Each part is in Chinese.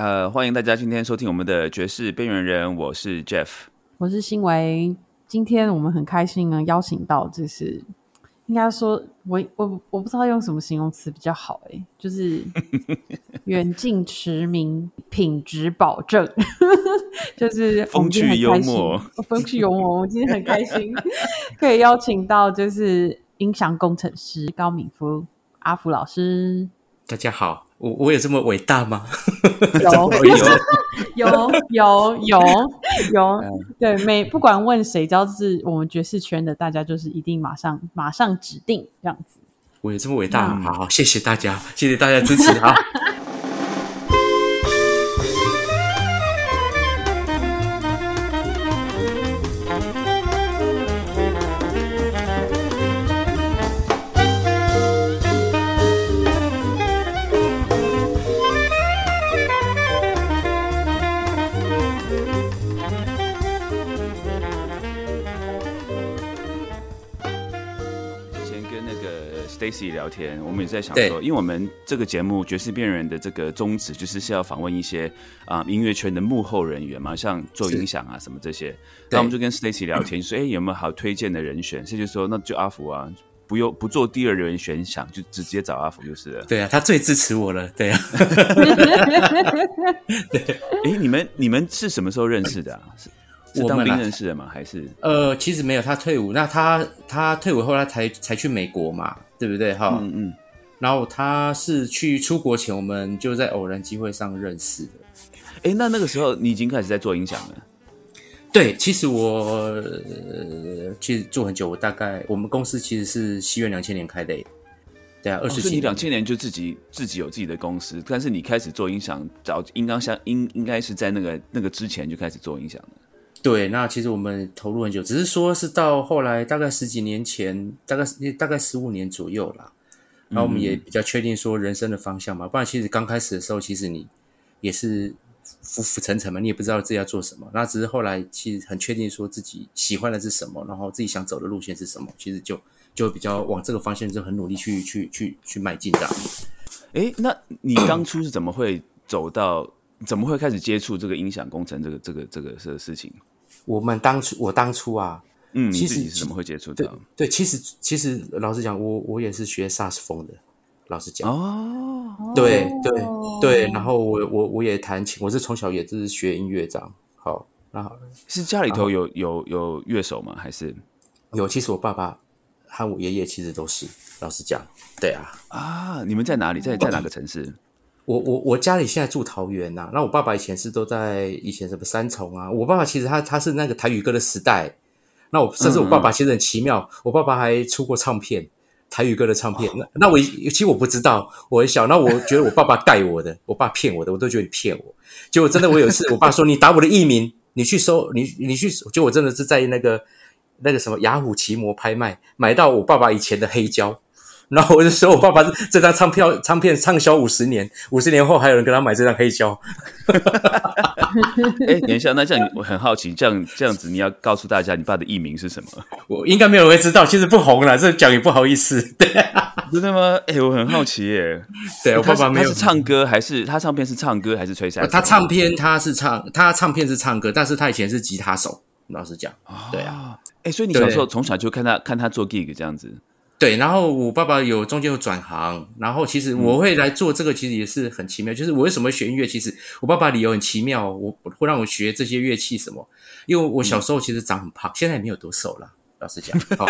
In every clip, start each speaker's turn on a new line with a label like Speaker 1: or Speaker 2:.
Speaker 1: 呃，欢迎大家今天收听我们的爵士边缘人，我是 Jeff，
Speaker 2: 我是新维。今天我们很开心呢，邀请到就是应该说，我我我不知道用什么形容词比较好哎，就是 远近驰名，品质保证，就是
Speaker 1: 风趣幽默，
Speaker 2: 风趣幽默。我今天很开心可以邀请到就是音响工程师高敏夫阿福老师。
Speaker 3: 大家好。我我有这么伟大吗？
Speaker 2: 有有 有有有，对，每不管问谁，只要是我们爵士圈的，大家就是一定马上马上指定这样子。
Speaker 3: 我有这么伟大？好，谢谢大家，谢谢大家支持啊。
Speaker 1: Stacy 聊天，我们也在想说，因为我们这个节目《爵士边缘人》的这个宗旨，就是是要访问一些啊音乐圈的幕后人员嘛，像做音响啊什么这些。那我们就跟 Stacy 聊天，说：“哎，有没有好推荐的人选？”所以就说：“那就阿福啊，不用不做第二人选想，就直接找阿福就是了。”
Speaker 3: 对啊，他最支持我了。对啊。
Speaker 1: 对。哎，你们你们是什么时候认识的啊？是当兵认识的吗？还是？
Speaker 3: 呃，其实没有，他退伍，那他他退伍后他才才去美国嘛。对不对？哈，嗯嗯。然后他是去出国前，我们就在偶然机会上认识的。
Speaker 1: 哎，那那个时候你已经开始在做音响了？
Speaker 3: 对，其实我其实做很久。我大概我们公司其实是西元两千年开的。对啊，二十几。
Speaker 1: 两千年就自己自己有自己的公司，但是你开始做音响，早应当像应应该是在那个那个之前就开始做音响了。
Speaker 3: 对，那其实我们投入很久，只是说是到后来大概十几年前，大概大概十五年左右啦。然后我们也比较确定说人生的方向嘛，不然其实刚开始的时候，其实你也是浮浮沉沉嘛，你也不知道自己要做什么。那只是后来其实很确定说自己喜欢的是什么，然后自己想走的路线是什么，其实就就比较往这个方向就很努力去去去去迈进的。
Speaker 1: 哎，那你当初是怎么会走到，怎么会开始接触这个音响工程这个这个这个这个事情？
Speaker 3: 我们当初，我当初啊，
Speaker 1: 嗯，其实怎么会接触到？
Speaker 3: 对，其实其实老实讲，我我也是学萨斯风的，老实讲哦，对对对，然后我我我也弹琴，我是从小也是学音乐这样。好，那
Speaker 1: 是家里头有有有乐手吗？还是
Speaker 3: 有？其实我爸爸和我爷爷其实都是，老实讲，对啊
Speaker 1: 啊，你们在哪里？在在哪个城市？
Speaker 3: 我我我家里现在住桃园呐，那我爸爸以前是都在以前什么三重啊。我爸爸其实他他是那个台语歌的时代，那我甚至我爸爸其实很奇妙，我爸爸还出过唱片，台语歌的唱片。那那我其实我不知道，我很小，那我觉得我爸爸带我的，我爸骗我的，我都觉得你骗我。结果真的我有一次，我爸说你打我的艺名，你去搜，你你去，就我真的是在那个那个什么雅虎奇摩拍卖买到我爸爸以前的黑胶。然后我就说，我爸爸是这张唱票唱片畅销五十年，五十年后还有人跟他买这张黑胶。
Speaker 1: 哎，等一下，那这样我很好奇，这样这样子，你要告诉大家你爸的艺名是什么？
Speaker 3: 我应该没有人会知道，其实不红了，这讲也不好意思。对，
Speaker 1: 真的吗？哎，我很好奇耶。
Speaker 3: 对我爸爸没有，
Speaker 1: 他是唱歌还是他唱片是唱歌还是吹沙？
Speaker 3: 他唱片他是唱，他唱片是唱歌，但是他以前是吉他手。老实讲，对啊。
Speaker 1: 哎，所以你小时候从小就看他看他做 gig 这样子。
Speaker 3: 对，然后我爸爸有中间有转行，然后其实我会来做这个，其实也是很奇妙。就是我为什么学音乐？其实我爸爸理由很奇妙，我会让我学这些乐器什么？因为我小时候其实长很胖，现在也没有多瘦了，老实讲。好，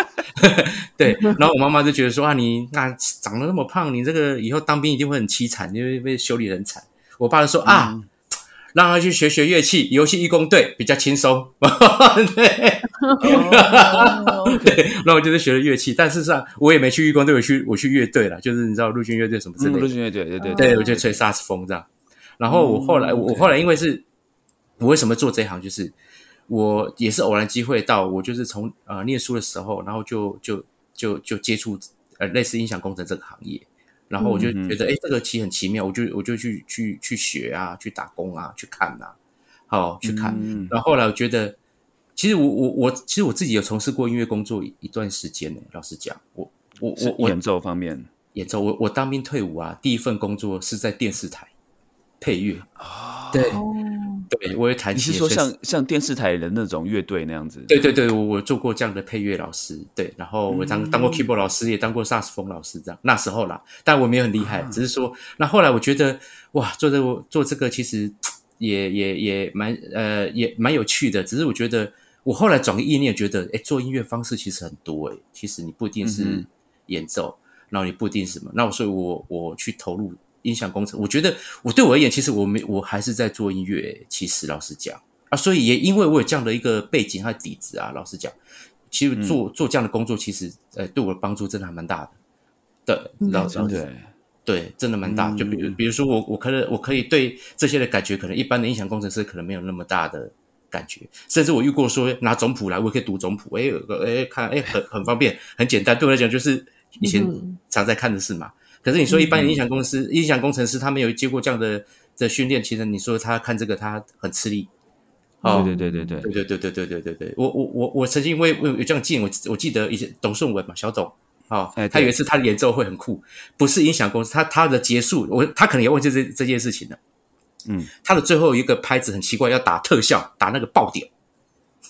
Speaker 3: 对，然后我妈妈就觉得说啊，你那长得那么胖，你这个以后当兵一定会很凄惨，因为被修理很惨。我爸就说啊。让他去学学乐器，游戏义工队比较轻松。对，对，那我就是学了乐器，但事实上我也没去义工队，我去我去乐队了，就是你知道陆军乐队什么之类的。
Speaker 1: 陆军乐队，对对
Speaker 3: 对，我就吹萨斯风这样。然后我后来，我后来因为是，我为什么做这一行，就是我也是偶然机会到，我就是从呃念书的时候，然后就就就就接触呃类似音响工程这个行业。然后我就觉得，哎，这个其实很奇妙，我就我就去去去学啊，去打工啊，去看呐，好去看。然后后来我觉得，其实我我我其实我自己有从事过音乐工作一段时间呢。老实讲，我我我
Speaker 1: 演奏方面，
Speaker 3: 演奏我我当兵退伍啊，第一份工作是在电视台配乐
Speaker 1: 啊。
Speaker 3: 对，对我也弹琴。
Speaker 1: 你是说像像电视台的那种乐队那样子？
Speaker 3: 对对对，我我做过这样的配乐老师，对，然后我当当过 keyboard 老师，也当过萨斯风老师，这样那时候啦，但我没有很厉害，只是说，那后来我觉得哇，做这做这个其实 也也也蛮呃也蛮有趣的，只是我觉得我后来转个意念，觉得哎，做音乐方式其实很多哎，其实你不一定是演奏，然后你不一定什么，那我所以我我去投入。音响工程，我觉得我对我而言，其实我没我还是在做音乐。其实老实讲啊，所以也因为我有这样的一个背景和底子啊，老实讲，其实做做这样的工作，其实呃对我的帮助真的还蛮大的。对，老实对对，真的蛮大。就比如比如说我我可能我可以对这些的感觉，可能一般的音响工程师可能没有那么大的感觉。甚至我遇过说拿总谱来，我可以读总谱，哎哎看哎很很方便，很简单。对我来讲，就是以前常在看的事嘛。可是你说一般音响公司、音响工程师，他没有接过这样的的训练，其实你说他看这个他很吃力。
Speaker 1: 哦，对对对对
Speaker 3: 对对对对对对对对，我我我我曾经因为有有这样进，我我记得以前董顺文嘛，小董，哦，他有一次他的演奏会很酷，不是音响公司，他他的结束，我他可能也忘记这这件事情了。嗯，他的最后一个拍子很奇怪，要打特效，打那个爆点。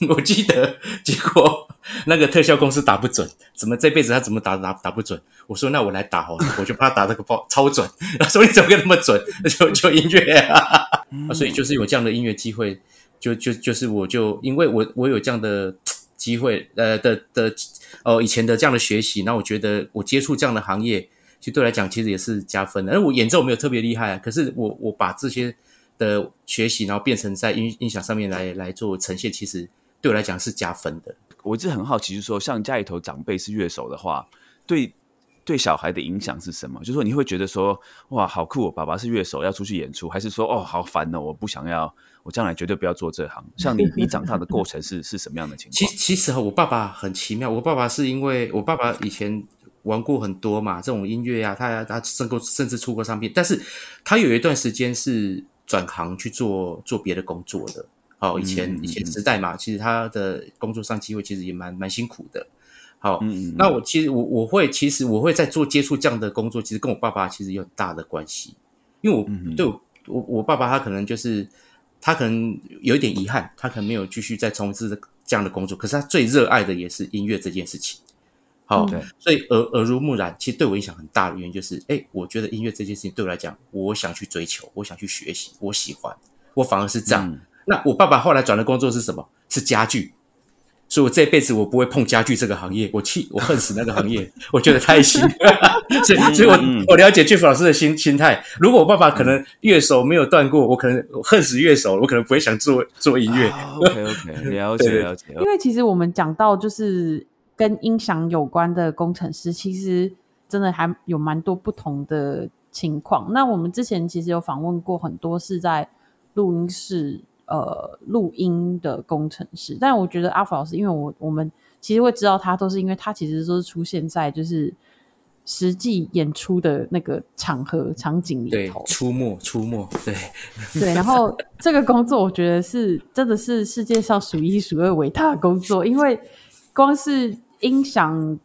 Speaker 3: 我记得，结果那个特效公司打不准，怎么这辈子他怎么打打打不准？我说那我来打好了，我就怕打这个爆超准。他说你怎么那么准？就就音乐啊，所以就是有这样的音乐机会，就就就是我就因为我我有这样的机会，呃的的哦以前的这样的学习，那我觉得我接触这样的行业，其实对来讲其实也是加分的。而我演奏没有特别厉害啊，可是我我把这些的学习，然后变成在音音响上面来来做呈现，其实。对我来讲是加分的。
Speaker 1: 我一直很好奇，就是说，像家里头长辈是乐手的话，对对小孩的影响是什么？就是说，你会觉得说，哇，好酷！爸爸是乐手，要出去演出，还是说，哦，好烦哦，我不想要，我将来绝对不要做这行。像你，你长大的过程是是什么样的情况？
Speaker 3: 其其实哈，我爸爸很奇妙。我爸爸是因为我爸爸以前玩过很多嘛，这种音乐啊，他他甚过甚至出过唱片，但是他有一段时间是转行去做做别的工作的。好，以前以前时代嘛，其实他的工作上机会其实也蛮蛮辛苦的。好，那我其实我我会其实我会在做接触这样的工作，其实跟我爸爸其实有很大的关系，因为我对我我我爸爸他可能就是他可能有一点遗憾，他可能没有继续再从事这样的工作，可是他最热爱的也是音乐这件事情。好，所以耳耳濡目染，其实对我影响很大的原因就是，哎，我觉得音乐这件事情对我来讲，我想去追求，我想去学习，我喜欢，我反而是这样。那我爸爸后来转的工作是什么？是家具，所以我这辈子我不会碰家具这个行业，我气我恨死那个行业，我觉得太辛苦。所以，所以我我了解 Jeff 老师的心心态。如果我爸爸可能乐手没有断过，我可能恨死乐手，我可能不会想做做音乐。
Speaker 1: OK OK，了解了解。
Speaker 2: 因为其实我们讲到就是跟音响有关的工程师，其实真的还有蛮多不同的情况。那我们之前其实有访问过很多是在录音室。呃，录音的工程师，但我觉得阿福老师，因为我我们其实会知道他，都是因为他其实都是出现在就是实际演出的那个场合场景里头，
Speaker 3: 出没出没，对
Speaker 2: 对。然后这个工作，我觉得是真的是世界上数一数二伟大的工作，因为光是音响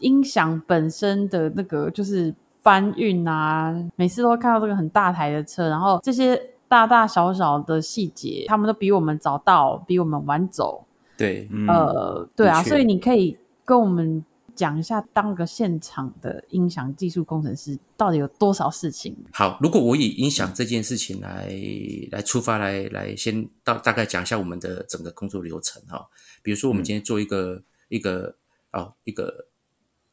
Speaker 2: 音响本身的那个就是搬运啊，每次都会看到这个很大台的车，然后这些。大大小小的细节，他们都比我们早到，比我们晚走。
Speaker 3: 对，
Speaker 2: 呃，对啊，所以你可以跟我们讲一下，当个现场的音响技术工程师到底有多少事情？
Speaker 3: 好，如果我以音响这件事情来来出发，来来先大大概讲一下我们的整个工作流程哈。比如说，我们今天做一个一个哦一个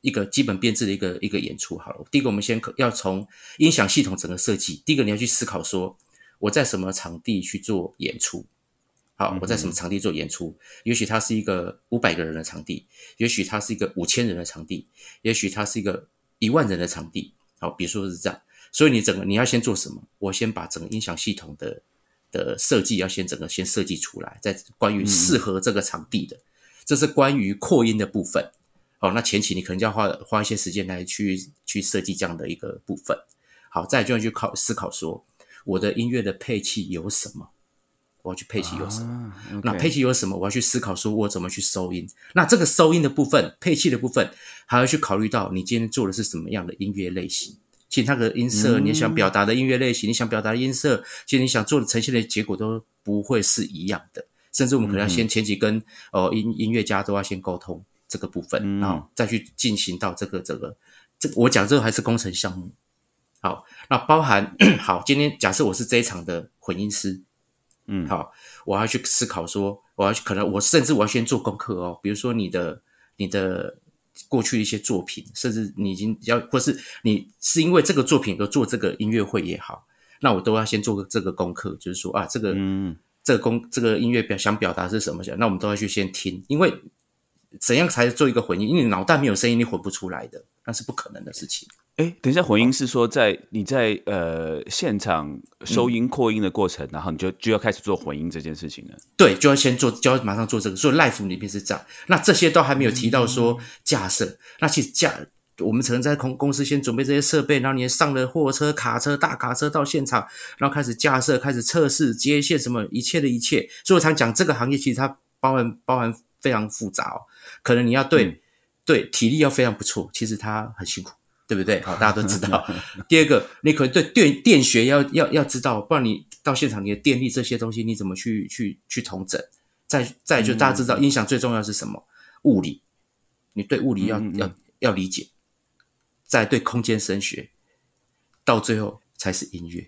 Speaker 3: 一个基本编制的一个一个演出好了。第一个，我们先要从音响系统整个设计。第一个，你要去思考说。我在什么场地去做演出？好，我在什么场地做演出？也许它是一个五百个人的场地，也许它是一个五千人的场地，也许它是一个一万人的场地。好，比如说是这样。所以你整个你要先做什么？我先把整个音响系统的的设计要先整个先设计出来，在关于适合这个场地的，这是关于扩音的部分。好，那前期你可能就要花花一些时间来去去设计这样的一个部分。好，再就要去考思考说。我的音乐的配器有什么？我要去配器有什么？那配器有什么？我要去思考说，我怎么去收音？那这个收音的部分，配器的部分，还要去考虑到你今天做的是什么样的音乐类型。其实那个音色，你想表达的音乐类型，你想表达的音色，其实你想做的呈现的结果都不会是一样的。甚至我们可能要先前期跟哦音音乐家都要先沟通这个部分，然后再去进行到这个这个这我讲这个还是工程项目。好，那包含 好，今天假设我是这一场的混音师，嗯，好，我要去思考说，我要去可能我甚至我要先做功课哦，比如说你的你的过去的一些作品，甚至你已经要或是你是因为这个作品而做这个音乐会也好，那我都要先做个这个功课，就是说啊，这个嗯。这个公这个音乐表想表达是什么？那我们都要去先听，因为怎样才做一个混音？因为你脑袋没有声音，你混不出来的，那是不可能的事情。
Speaker 1: 哎，等一下，混音是说在你在呃现场收音扩音的过程，然后你就就要开始做混音这件事情了。
Speaker 3: 对，就要先做，就要马上做这个。所以 l i f e 里面是这样。那这些都还没有提到说架设。那其实架。我们可能在公公司先准备这些设备，然后你上了货车、卡车、大卡车到现场，然后开始架设、开始测试接线，什么一切的一切。所以我常讲，这个行业其实它包含包含非常复杂哦。可能你要对对体力要非常不错，其实它很辛苦，对不对？好，大家都知道。第二个，你可能对电电学要要要知道，不然你到现场你的电力这些东西你怎么去去去重整？再再就大家知道，音响最重要是什么？物理，你对物理要要要理解。再对空间声学，到最后才是音乐。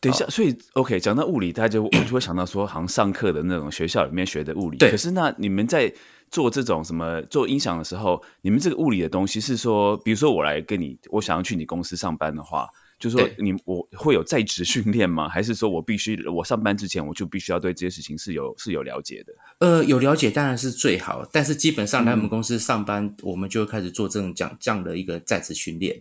Speaker 1: 等一下，所以 OK，讲到物理，大家就 我就会想到说，好像上课的那种学校里面学的物理。
Speaker 3: 对。
Speaker 1: 可是那你们在做这种什么做音响的时候，你们这个物理的东西是说，比如说我来跟你，我想要去你公司上班的话。就是说，你我会有在职训练吗？还是说我必须我上班之前我就必须要对这些事情是有是有了解的？
Speaker 3: 呃，有了解当然是最好，但是基本上来我们公司上班，我们就会开始做这种讲这样的一个在职训练。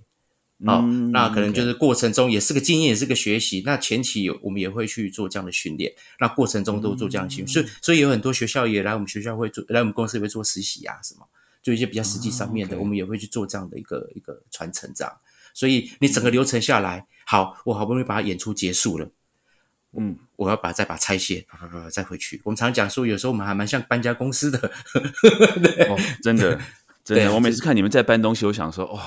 Speaker 3: 哦，那可能就是过程中也是个经验，也是个学习。那前期有我们也会去做这样的训练，那过程中都做这样的训练。所以，所以有很多学校也来我们学校会做，来我们公司也会做实习啊，什么，就一些比较实际上面的，我们也会去做这样的一个一个传承这样。所以你整个流程下来。好，我好不容易把它演出结束了，嗯，我要把再把拆卸，啪啪啪再回去。我们常讲说，有时候我们还蛮像搬家公司的，
Speaker 1: 哦，真的，真的。我每次看你们在搬东西，我想说，哦，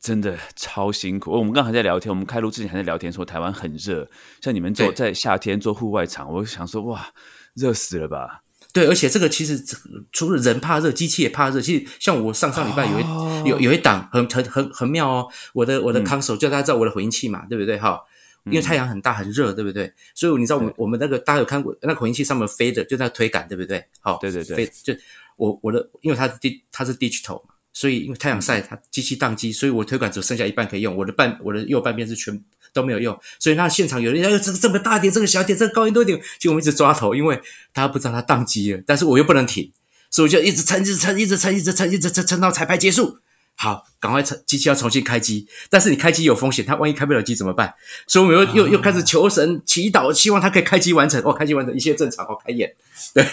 Speaker 1: 真的超辛苦。我们刚还在聊天，我们开录之前还在聊天，说台湾很热，像你们做在夏天做户外场，我想说，哇，热死了吧？
Speaker 3: 对，而且这个其实除了人怕热，机器也怕热。其实像我上上礼拜有一有有一档很很很很妙哦，我的我的 console 叫大家知道我的回音器嘛，对不对？哈，因为太阳很大很热，对不对？所以你知道我们我们那个大家有看过那个回音器上面飞的，就那推杆，对不对？好，
Speaker 1: 对对对，
Speaker 3: 就我我的，因为它是 D 它是 digital 嘛，所以因为太阳晒它机器宕机，所以我推杆只剩下一半可以用，我的半我的右半边是全。都没有用，所以那现场有人要这个这么大点，这个小点，这个高音多点，就我们一直抓头，因为大家不知道他宕机了，但是我又不能停，所以我就一直撑，一直撑，一直撑，一直撑，一直撑，撑到彩排结束。好，赶快撑，机器要重新开机，但是你开机有风险，它万一开不了机怎么办？所以我们又又又开始求神祈祷，希望它可以开机完成。哦，开机完成，一切正常，哦，开演。对，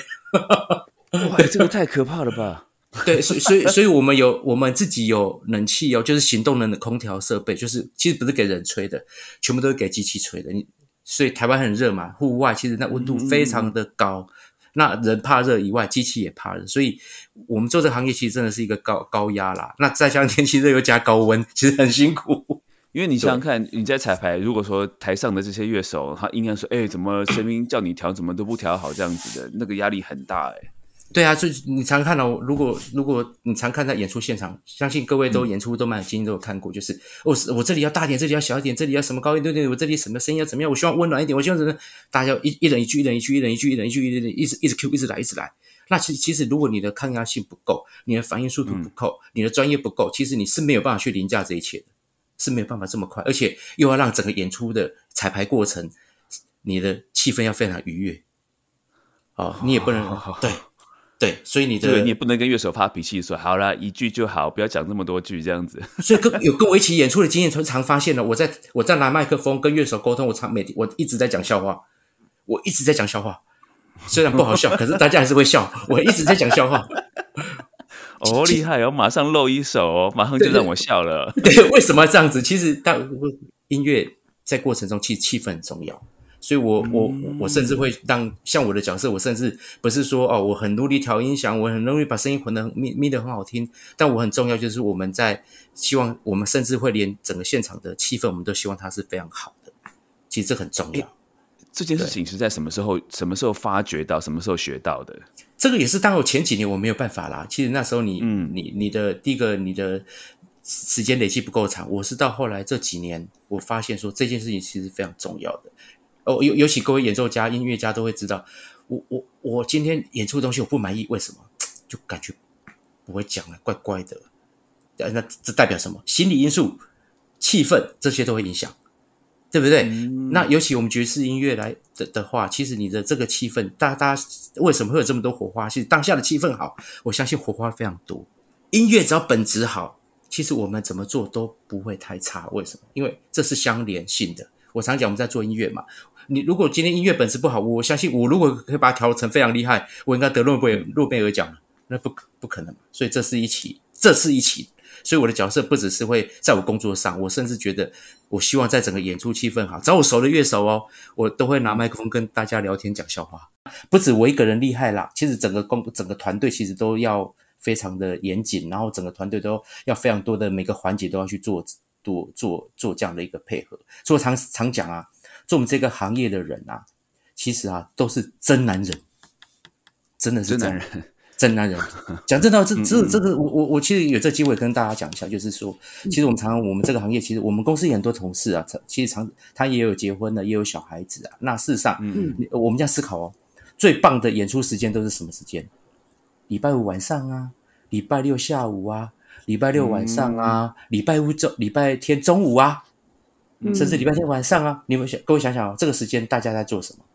Speaker 1: 哇，这个太可怕了吧？
Speaker 3: 对，所以所以所以我们有我们自己有冷气哦，就是行动能的空调设备，就是其实不是给人吹的，全部都是给机器吹的。你所以台湾很热嘛，户外其实那温度非常的高，那人怕热以外，机器也怕热，所以我们做这个行业其实真的是一个高高压啦。那再加上天气热又加高温，其实很辛苦。
Speaker 1: 因为你想想看，你在彩排，如果说台上的这些乐手他应该说，哎，怎么声音叫你调，怎么都不调好这样子的，那个压力很大哎。
Speaker 3: 对啊，就你常看到，如果如果你常看在演出现场，相信各位都演出都蛮经验，都有看过，就是我我这里要大点，这里要小一点，这里要什么高音对对，我这里什么声音要怎么样，我希望温暖一点，我希望什么，大家一一人一句，一人一句，一人一句，一人一句，一人一直一直 Q，一直来，一直来。那其实其实如果你的抗压性不够，你的反应速度不够，你的专业不够，其实你是没有办法去凌驾这一切的，是没有办法这么快，而且又要让整个演出的彩排过程，你的气氛要非常愉悦，哦，你也不能 对。对，所以你的
Speaker 1: 你也不能跟乐手发脾气，说好了一句就好，不要讲那么多句这样子。
Speaker 3: 所以跟有跟我一起演出的经验，常常发现了，我在我在拿麦克风跟乐手沟通，我常每天我一直在讲笑话，我一直在讲笑话，虽然不好笑，可是大家还是会笑。我一直在讲笑话，
Speaker 1: 哦，厉害哦，马上露一手哦，马上就让我笑了。
Speaker 3: 对，为什么这样子？其实大音乐在过程中，其实气氛很重要。所以我我我甚至会让像我的角色，我甚至不是说哦，我很努力调音响，我很容易把声音混的咪咪的很好听，但我很重要就是我们在希望我们甚至会连整个现场的气氛，我们都希望它是非常好的。其实这很重要。
Speaker 1: 这件事情是在什么时候什么时候发掘到，什么时候学到的？
Speaker 3: 这个也是当我前几年我没有办法啦。其实那时候你嗯你你的第一个你的时间累积不够长，我是到后来这几年我发现说这件事情其实非常重要的。哦，尤尤其各位演奏家、音乐家都会知道，我我我今天演出的东西我不满意，为什么？就感觉不会讲了，怪怪的。那这代表什么？心理因素、气氛这些都会影响，对不对？那尤其我们爵士音乐来的的话，其实你的这个气氛，大大家为什么会有这么多火花？其实当下的气氛好，我相信火花非常多。音乐只要本质好，其实我们怎么做都不会太差。为什么？因为这是相连性的。我常讲，我们在做音乐嘛。你如果今天音乐本质不好，我相信我如果可以把它调成非常厉害，我应该得诺贝尔诺贝尔奖了。那不不可能，所以这是一起，这是一起。所以我的角色不只是会在我工作上，我甚至觉得，我希望在整个演出气氛好，找我熟的乐手哦，我都会拿麦克风跟大家聊天讲笑话。不止我一个人厉害啦，其实整个工整个团队其实都要非常的严谨，然后整个团队都要非常多的每个环节都要去做做做做这样的一个配合。所以我常常讲啊。做我们这个行业的人啊，其实啊都是真男人，真的是
Speaker 1: 真男人，
Speaker 3: 真男人。讲真的，这这这个，我我我其实有这机会跟大家讲一下，就是说，其实我们常常我们这个行业，其实我们公司也很多同事啊，其实常他也有结婚的，也有小孩子啊。那事实上，嗯，我们这样思考哦，最棒的演出时间都是什么时间？礼拜五晚上啊，礼拜六下午啊，礼拜六晚上啊，礼拜五中礼拜天中午啊。甚至礼拜天晚上啊，你们想各位想想哦，这个时间大家在做什么？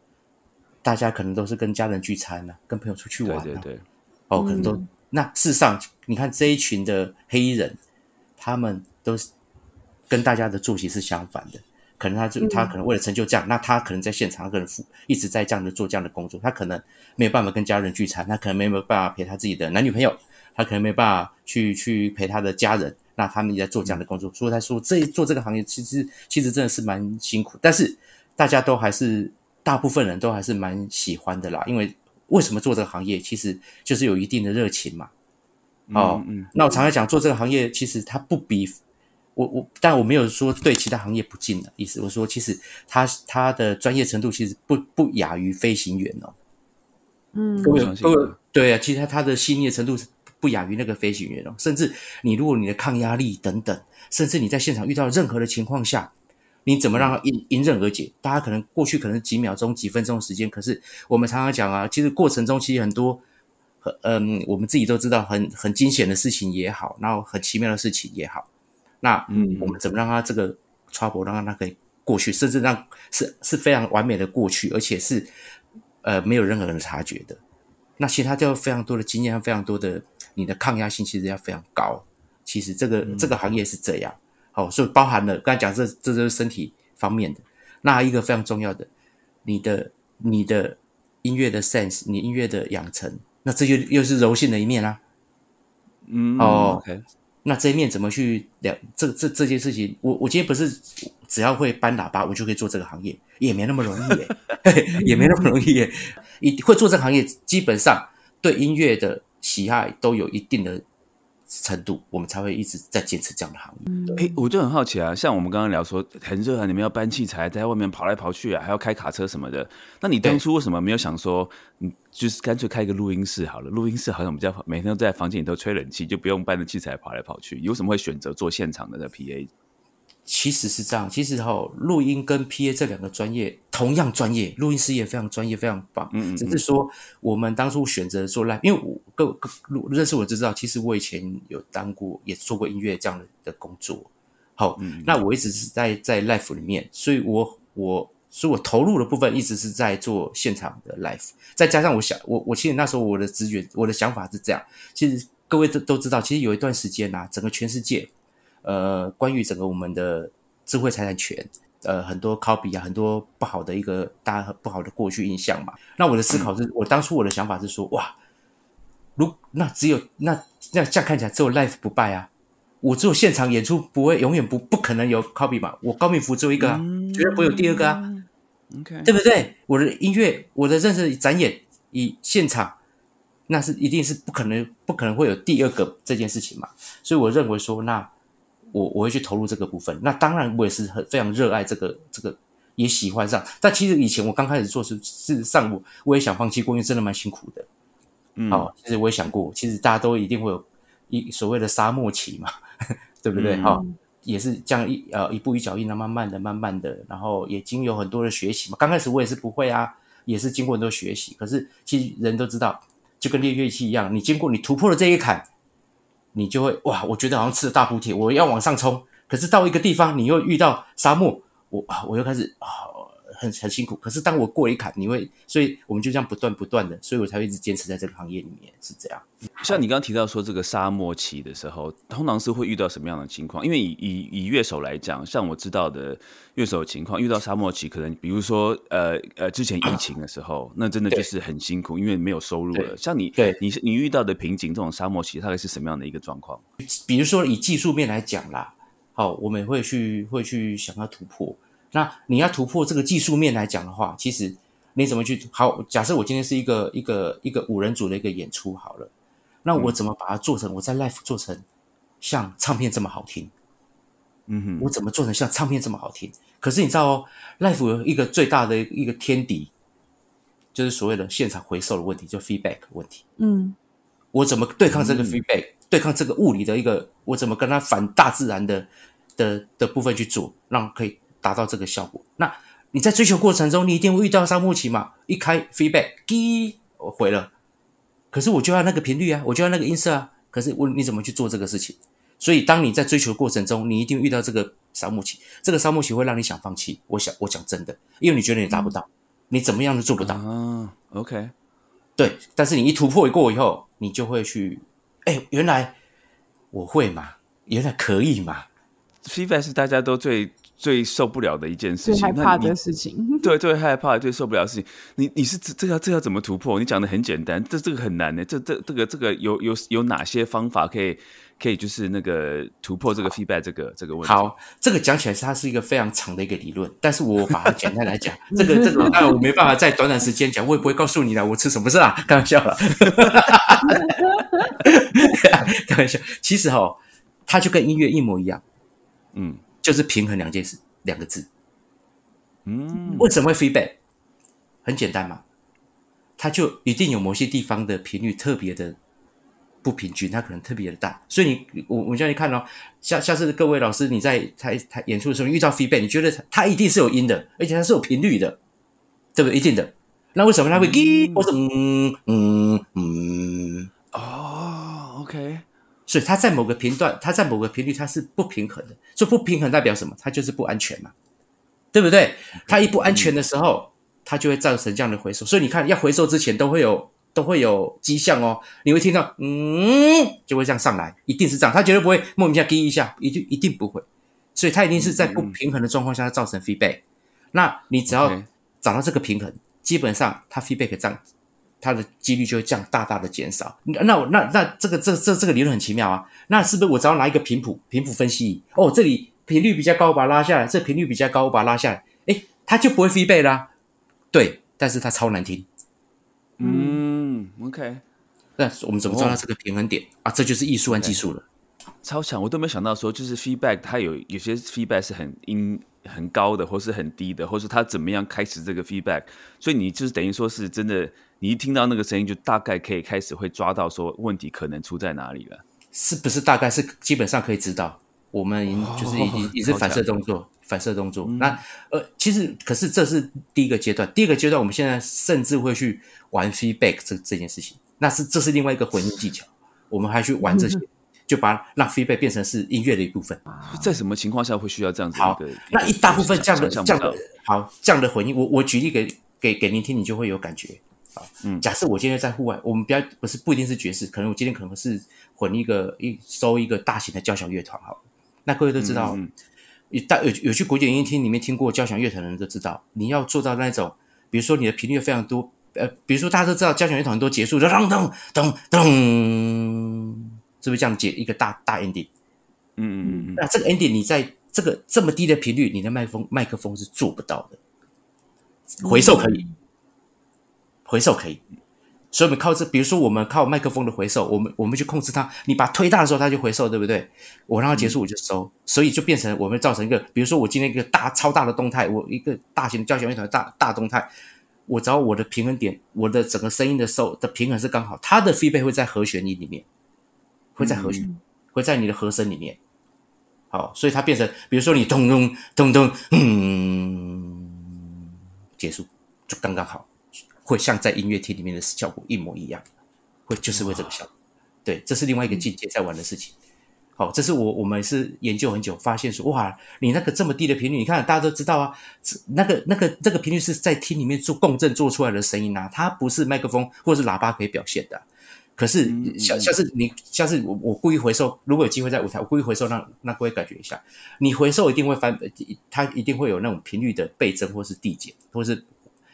Speaker 3: 大家可能都是跟家人聚餐呢，跟朋友出去玩
Speaker 1: 对对对。
Speaker 3: 哦，可能都那事实上，你看这一群的黑衣人，他们都是跟大家的作息是相反的。可能他就他可能为了成就这样，那他可能在现场，可能一直在这样的做这样的工作，他可能没有办法跟家人聚餐，他可能没有办法陪他自己的男女朋友，他可能没办法去去陪他的家人。那他们也在做这样的工作，所以他说这做这个行业其实其实真的是蛮辛苦，但是大家都还是大部分人都还是蛮喜欢的啦。因为为什么做这个行业，其实就是有一定的热情嘛。哦，嗯那我常常讲做这个行业，其实它不比我我，但我没有说对其他行业不敬的意思。我说其实他他的专业程度其实不不亚于飞行员哦。
Speaker 2: 嗯，
Speaker 3: 各位各位，对啊，其实他他的细腻程度是。不亚于那个飞行员哦，甚至你如果你的抗压力等等，甚至你在现场遇到任何的情况下，你怎么让它迎迎刃而解？大家可能过去可能几秒钟、几分钟时间，可是我们常常讲啊，其实过程中其实很多，嗯，我们自己都知道很很惊险的事情也好，然后很奇妙的事情也好，那嗯，我们怎么让他这个 trouble 让他可以过去，甚至让是是非常完美的过去，而且是呃没有任何人察觉的。那其他就非常多的经验，非常多的你的抗压性其实要非常高。其实这个这个行业是这样，好，所以包含了刚才讲这这就是身体方面的。那一个非常重要的，你的你的音乐的 sense，你音乐的养成，那这就又是柔性的一面啦。
Speaker 1: 嗯，
Speaker 3: 哦，那这一面怎么去了？这这这件事情，我我今天不是只要会搬喇叭，我就可以做这个行业，也没那么容易耶，也没那么容易。一会做这个行业，基本上对音乐的喜爱都有一定的程度，我们才会一直在坚持这样的行业。
Speaker 1: 哎，我就很好奇啊，像我们刚刚聊说很热啊，你们要搬器材，在外面跑来跑去啊，还要开卡车什么的。那你当初为什么没有想说，嗯，就是干脆开一个录音室好了？录音室好像比较每天都在房间里头吹冷气，就不用搬着器材跑来跑去。有什么会选择做现场的那 PA？
Speaker 3: 其实是这样，其实哈，录音跟 PA 这两个专业同样专业，录音师也非常专业，非常棒。嗯嗯。只是说我们当初选择做 live，因为我各各认识我就知道，其实我以前有当过，也做过音乐这样的的工作。好，那我一直是在在 live 里面，所以我我所以我投入的部分一直是在做现场的 live，再加上我想我我其实那时候我的直觉，我的想法是这样，其实各位都都知道，其实有一段时间呐，整个全世界。呃，关于整个我们的智慧财产权，呃，很多 copy 啊，很多不好的一个大家不好的过去印象嘛。那我的思考是，我当初我的想法是说，哇，如那只有那那这样看起来只有 life 不败啊，我只有现场演出不会永远不不可能有 copy 嘛。我高明福只有一个啊，绝对不会有第二个啊。
Speaker 1: OK，
Speaker 3: 对不对？我的音乐，我的认识展演以现场，那是一定是不可能，不可能会有第二个这件事情嘛。所以我认为说，那我我会去投入这个部分。那当然，我也是很非常热爱这个这个，也喜欢上。但其实以前我刚开始做是事实上我我也想放弃过，因为真的蛮辛苦的。
Speaker 1: 嗯，
Speaker 3: 好，其实我也想过，其实大家都一定会有一所谓的沙漠期嘛，对不对？
Speaker 1: 嗯
Speaker 3: 哈、也是这样一呃一步一脚印的，慢慢的、慢慢的，然后也经有很多的学习嘛。刚开始我也是不会啊，也是经过很多学习。可是其实人都知道，就跟练乐器一样，你经过你突破了这一坎，你就会哇，我觉得好像吃了大补铁，我要往上冲。可是到一个地方，你又遇到沙漠，我啊我又开始啊很很辛苦。可是当我过一坎，你会，所以我们就这样不断不断的，所以我才会一直坚持在这个行业里面，是这样。
Speaker 1: 像你刚刚提到说这个沙漠期的时候，通常是会遇到什么样的情况？因为以以以乐手来讲，像我知道的乐手情况，遇到沙漠期，可能比如说呃呃之前疫情的时候，那真的就是很辛苦，因为没有收入了。像你
Speaker 3: 对
Speaker 1: 你你遇到的瓶颈，这种沙漠期大概是什么样的一个状况？
Speaker 3: 比如说以技术面来讲啦，好，我们会去会去想要突破。那你要突破这个技术面来讲的话，其实你怎么去好？假设我今天是一个一个一个五人组的一个演出好了，那我怎么把它做成？我在 l i f e 做成像唱片这么好听？
Speaker 1: 嗯哼，
Speaker 3: 我怎么做成像唱片这么好听？可是你知道哦 l i f e 有一个最大的一个天敌，就是所谓的现场回收的问题，就 feedback 问题。
Speaker 2: 嗯
Speaker 3: 我怎么对抗这个 feedback，、对抗这个物理的一个，我怎么跟它反大自然的的的部分去做，让可以达到这个效果？那你在追求过程中，你一定会遇到沙漠期嘛？一开 feedback，滴，我回了，可是我就要那个频率啊，我就要那个音色啊，可是我你怎么去做这个事情？所以当你在追求过程中，你一定遇到这个沙漠期，这个沙漠期会让你想放弃。我想，我讲真的，因为你觉得你达不到，你怎么样都做不到。
Speaker 1: 啊，OK，
Speaker 3: 对，但是你一突破过以后，你就会去，哎，原来我会嘛，原来可以嘛
Speaker 1: ，feedback 是大家都最最受不了的一件事情，最
Speaker 2: 害怕的事情。
Speaker 1: 对，最害怕、最受不了的事情，你你是这这要这要怎么突破？你讲的很简单，这这个很难的。这这这个这个有有有哪些方法可以可以就是那个突破这个 feedback 这个这个问题？
Speaker 3: 好，这个讲起来是它是一个非常长的一个理论，但是我把它简单来讲，这个这个当然我没办法在短短时间讲，我也不会告诉你了，我吃什么是啦，开玩笑了，开玩笑。其实哈、它就跟音乐一模一样，
Speaker 1: 嗯
Speaker 3: 就是平衡两件事，两个字。
Speaker 1: 嗯
Speaker 3: 为什么会 feedback？很简单嘛，它就一定有某些地方的频率特别的不平均，它可能特别的大。所以你我我叫你看哦，下下次各位老师你在台台演出的时候遇到 feedback，你觉得它它一定是有音的，而且它是有频率的，对不对？一定的。那为什么它会滴或者嗯嗯嗯？
Speaker 1: 哦，OK，
Speaker 3: 所以它在某个频段，它在某个频率它是不平衡的。所以不平衡代表什么？它就是不安全嘛，对不对？它一不安全的时候，它就会造成这样的回收。所以你看，要回收之前都会有都会有迹象哦，你会听到嗯，就会这样上来，一定是这样，它绝对不会莫名其妙滴一下，一定一定不会。所以它一定是在不平衡的状况下造成 feedback。那你只要找到这个平衡，基本上它 feedback 这样，它的几率就会降大大的减少。那我那那这个这这这个理论很奇妙啊。那是不是我只要拿一个频谱频谱分析仪？哦，这里频率比较高，我把它拉下来；这频率比较高，我把它拉下来。诶，它就不会 feedback 啦。对，但是它超难听。
Speaker 1: 嗯，OK，
Speaker 3: 那我们怎么抓到这个平衡点、啊？这就是艺术和技术了。
Speaker 1: 超强，我都没有想到说，就是 feedback 它有有些 feedback 是很音很高的，或是很低的，或是他怎么样开始这个 feedback，所以你就是等于说是真的，你一听到那个声音，就大概可以开始会抓到说问题可能出在哪里了。
Speaker 3: 是不是大概是基本上可以知道？我们就是已经也是反射动作，反射动作。那呃，其实可是这是第一个阶段，第二个阶段我们现在甚至会去玩 feedback 这这件事情，那是这是另外一个混音技巧，我们还去玩这些，就把让 feedback 变成是音乐的一部分。
Speaker 1: 在什么情况下会需要这样子
Speaker 3: 好？那一大部分这样的这样的好这样的混音，我我举例给给给您听，你就会有感觉。好，嗯，假设我今天在户外，我们不要不是不一定是爵士，可能我今天可能是混一个一收一个大型的交响乐团，好，那各位都知道，
Speaker 1: 嗯
Speaker 3: 有大有有去古典音乐厅里面听过交响乐团的人都知道，你要做到那种，比如说你的频率非常多，呃，比如说大家都知道交响乐团很多结束就噔噔噔噔，是不是这样解一个大大 ending？
Speaker 1: 嗯嗯嗯嗯，
Speaker 3: 那这个 ending 你在这个这么低的频率，你的麦克风麦克风是做不到的。回收可以，回收可以。所以我们靠这，比如说我们靠麦克风的回收，我们我们去控制它。你把推大的时候，它就回收，对不对？我让它结束，我就收。所以就变成我们造成一个，比如说我今天一个大超大的动态，我一个大型的交响乐团大大动态，我找我的平衡点，我的整个声音的收的平衡是刚好，它的 feedback 会在和弦音里面，会在和弦，会在你的和声里面。好，所以它变成，比如说你咚咚咚咚，嗯，结束就刚刚好。会像在音乐厅里面的效果一模一样，会就是会这个效果，对，这是另外一个境界在玩的事情。好，这是我我们是研究很久发现说，哇，你那个这么低的频率，你看大家都知道啊，那个那个这个频率是在厅里面做共振做出来的声音啊，它不是麦克风或者是喇叭可以表现的。可是像像是你下次我我故意回收，如果有机会在舞台，我故意回收，让让各位感觉一下，你回收一定会翻，它一定会有那种频率的倍增或是递减，或是。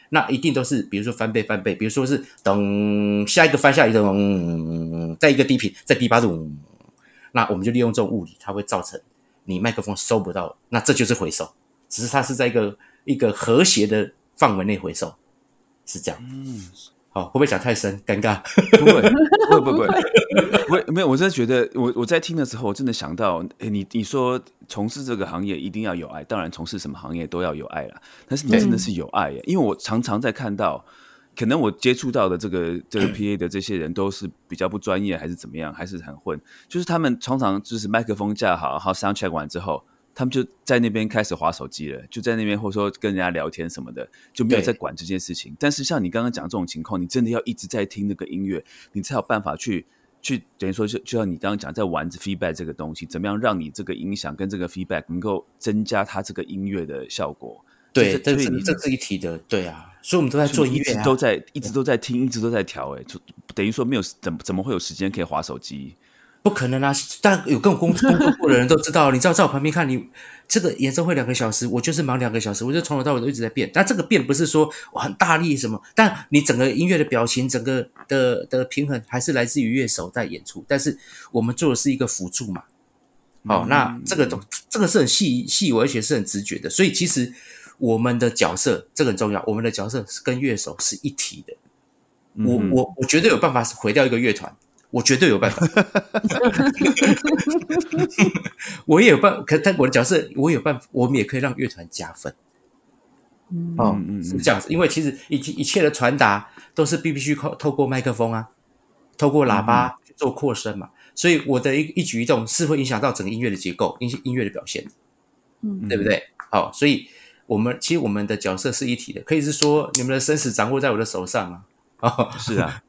Speaker 3: 那一定都是，比如说翻倍翻倍，比如说是等下一个翻下一个，嗯再一个低频，再低八度，那我们就利用这种物理，它会造成你麦克风收不到，那这就是回收，只是它是在一个一个和谐的范围内回收，是这样。嗯。好，会不会讲太深？尴尬？
Speaker 1: 不会，不会，不会，不会。没有，我真的觉得，我我在听的时候，我真的想到，哎，你你说从事这个行业一定要有爱，当然从事什么行业都要有爱啦。但是你真的是有爱耶，因为我常常在看到，可能我接触到的这个这个 PA 的这些人都是比较不专业，还是怎么样，还是很混。就是他们常常就是麦克风架好，然后 sound check 完之后。他们就在那边开始划手机了，就在那边或者说跟人家聊天什么的，就没有在管这件事情。但是像你刚刚讲这种情况，你真的要一直在听那个音乐，你才有办法去去等于说就就像你刚刚讲在玩 feedback 这个东西，怎么样让你这个音响跟这个 feedback 能够增加它这个音乐的效果？
Speaker 3: 对，这是这是一提的，对啊，所以我们都在做音乐，
Speaker 1: 都在一直都在听，一直都在调，哎，就等于说没有怎么怎么会有时间可以划手机？
Speaker 3: 不可能啊！但有跟我工工作过的人都知道，你知道在我旁边看你这个演奏会两个小时，我就是忙两个小时，我就从头到尾都一直在变。但这个变不是说我很大力什么，但你整个音乐的表情，整个的的平衡还是来自于乐手在演出。但是我们做的是一个辅助嘛。哦，那这个这个是很细细微，而且是很直觉的。所以其实我们的角色这个很重要，我们的角色是跟乐手是一体的。我我我绝对有办法毁掉一个乐团。我绝对有办法，我也有办，可但我的角色我有办法，我们也可以让乐团加分。哦，是这样子，因为其实一一切的传达都是必必须靠透过麦克风啊，透过喇叭做扩声嘛，所以我的一一举一动是会影响到整个音乐的结构、音音乐的表现，嗯，对不对？好，所以我们其实我们的角色是一体的，可以是说你们的生死掌握在我的手上啊。
Speaker 1: 哦，是啊。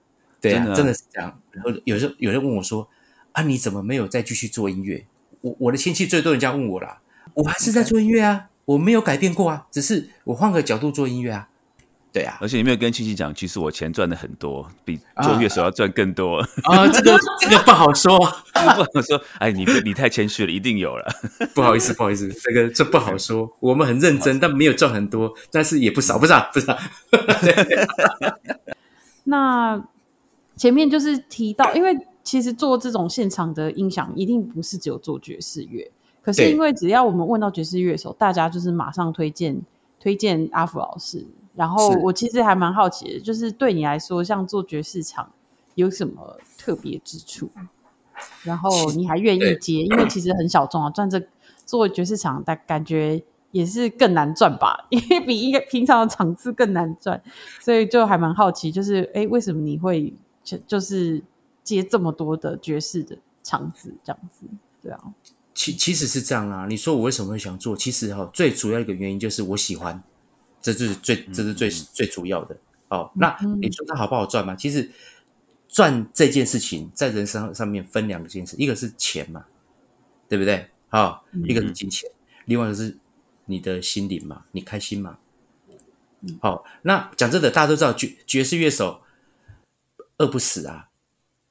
Speaker 3: 对啊，真的是这样。然后有时候有人问我说：“啊，你怎么没有再继续做音乐？”我我的亲戚最多人家问我啦，我还是在做音乐啊，我没有改变过啊，只是我换个角度做音乐啊。对啊，
Speaker 1: 而且你没有跟亲戚讲，其实我钱赚的很多，比做乐手要赚更多
Speaker 3: 啊？这个这个不好说，
Speaker 1: 不好说。哎，你你太谦虚了，一定有了。
Speaker 3: 不好意思，不好意思，这个这不好说。我们很认真，但没有赚很多，但是也不少，不是啊，不是啊。
Speaker 2: 那。前面就是提到，因为其实做这种现场的音响，一定不是只有做爵士乐。可是因为只要我们问到爵士乐手，大家就是马上推荐推荐阿福老师。然后我其实还蛮好奇的，就是对你来说，像做爵士场有什么特别之处？然后你还愿意接？因为其实很小众啊，赚这做爵士场，但感觉也是更难赚吧？因为比一个平常的场次更难赚，所以就还蛮好奇，就是哎，为什么你会？就就是接这么多的爵士的场子，这样子，对啊。
Speaker 3: 其其实是这样啊。你说我为什么会想做？其实哈，最主要一个原因就是我喜欢，这就是最这是最最主要的。哦，那你说它好不好赚嘛？其实赚这件事情在人生上面分两件事，一个是钱嘛，对不对？好，一个是金钱，另外一个是你的心灵嘛，你开心嘛。好，那讲真的，大家都知道爵爵士乐手。饿不死啊！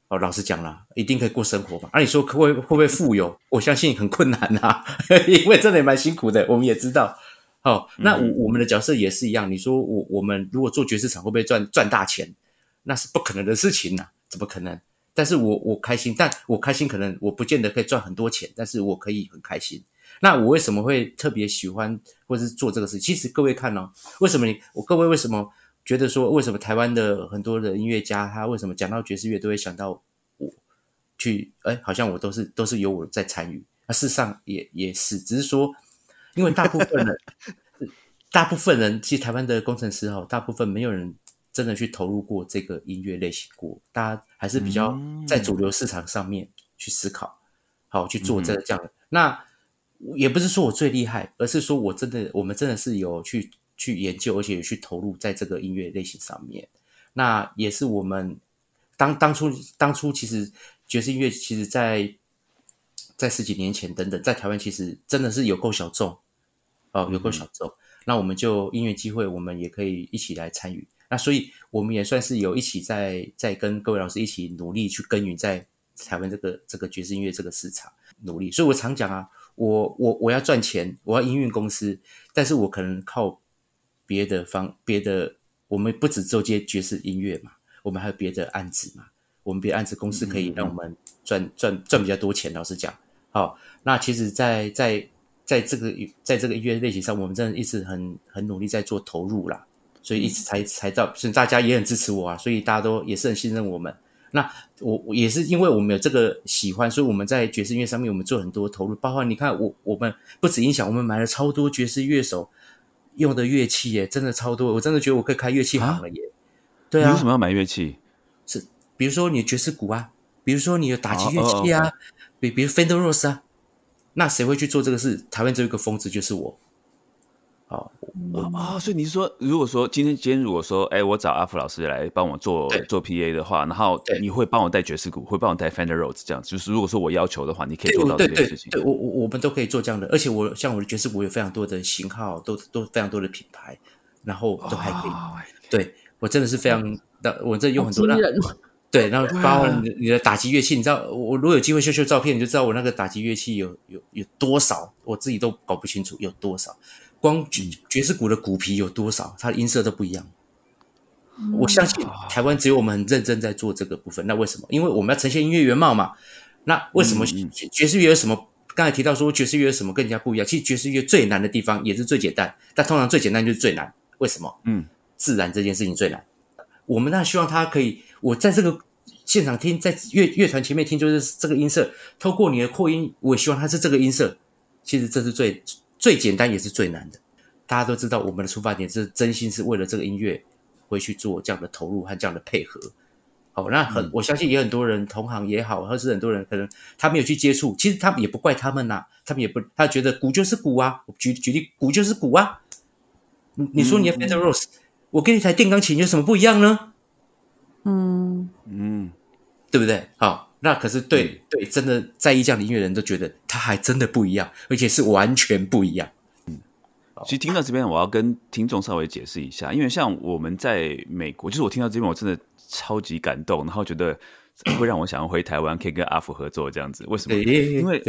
Speaker 3: 哦，老实讲了，一定可以过生活吧？啊，你说会会不会富有？我相信很困难啊，因为真的也蛮辛苦的。我们也知道，哦，那我我们的角色也是一样。你说我我们如果做爵士场会不会赚赚大钱？那是不可能的事情呐，怎么可能？但是我我开心，但我开心可能我不见得可以赚很多钱，但是我可以很开心。那我为什么会特别喜欢或是做这个事？其实各位看哦，为什么你我各位为什么觉得说为什么台湾的很多的音乐家他为什么讲到爵士乐都会想到我去？哎，好像我都是都是由我在参与。那事实上也也是，只是说因为大部分人，大部分人其实台湾的工程师哈，大部分没有人真的去投入过这个音乐类型过，大家还是比较在主流市场上面去思考，好去做这这样的那。也不是说我最厉害，而是说我真的，我们真的是有去去研究，而且去投入在这个音乐类型上面。那也是我们当当初当初其实爵士音乐，其实在在十几年前等等，在台湾其实真的是有够小众哦，有够小众。那我们就音乐机会，我们也可以一起来参与。那所以我们也算是有一起在在跟各位老师一起努力去耕耘在台湾这个这个爵士音乐这个市场努力。所以我常讲啊。我我我要赚钱，我要营运公司，但是我可能靠别的方别的，我们不止做些爵士音乐嘛，我们还有别的案子嘛，我们别的案子公司可以让我们赚赚赚比较多钱。老实讲，好，那其实，在在在这个在这个音乐类型上，我们真的一直很很努力在做投入啦，所以一直才才到，所以大家也很支持我啊，所以大家都也是很信任我们。那我也是因为我们有这个喜欢，所以我们在爵士乐上面我们做很多投入，包括你看我我们不止音响，我们买了超多爵士乐手用的乐器耶，真的超多，我真的觉得我可以开乐器行了耶。对啊，你
Speaker 1: 为什么要买乐器？
Speaker 3: 是比如说你爵士鼓啊，比如说你有打击乐器啊，比比如 Fender Rose 啊，那谁会去做这个事？台湾只有一个疯子，就是我。
Speaker 1: 啊啊！所以你是说，如果说今天今天如果说，哎，我找阿福老师来帮我做做 P A 的话，然后你会帮我带爵士鼓，会帮我带 Fender Rhodes 这样，就是如果说我要求的话，你可以做到这件事情。
Speaker 3: 对，我我我们都可以做这样的，而且我像我的爵士鼓有非常多的型号，都都非常多的品牌，然后都还可以。对我真的是非常的，我这用很多。对，然后包括你你的打击乐器，你知道，我如果有机会秀秀照片，你就知道我那个打击乐器有有有多少，我自己都搞不清楚有多少。光爵爵士鼓的鼓皮有多少，它的音色都不一样。我相信台湾只有我们很认真在做这个部分。那为什么？因为我们要呈现音乐原貌嘛。那为什么爵士乐有什么？刚才提到说爵士乐有什么更加不一样？其实爵士乐最难的地方也是最简单，但通常最简单就是最难。为什么？嗯，自然这件事情最难。我们那希望他可以，我在这个现场听，在乐乐团前面听，就是这个音色。透过你的扩音，我也希望它是这个音色。其实这是最。最简单也是最难的，大家都知道，我们的出发点是真心是为了这个音乐，会去做这样的投入和这样的配合。好，那很我相信也很多人同行也好，或是很多人可能他没有去接触，其实他们也不怪他们呐，他们也不他觉得鼓就是鼓啊，举举例鼓就是鼓啊。你你说你的 Fender Rose，我跟你台电钢琴有什么不一样呢？嗯嗯，对不对？好。那可是对对，真的在意这样的音乐人都觉得他还真的不一样，而且是完全不一样。嗯，
Speaker 1: 其实听到这边，我要跟听众稍微解释一下，因为像我们在美国，就是我听到这边，我真的超级感动，然后觉得会让我想要回台湾，可以跟阿福合作这样子。为什么？因为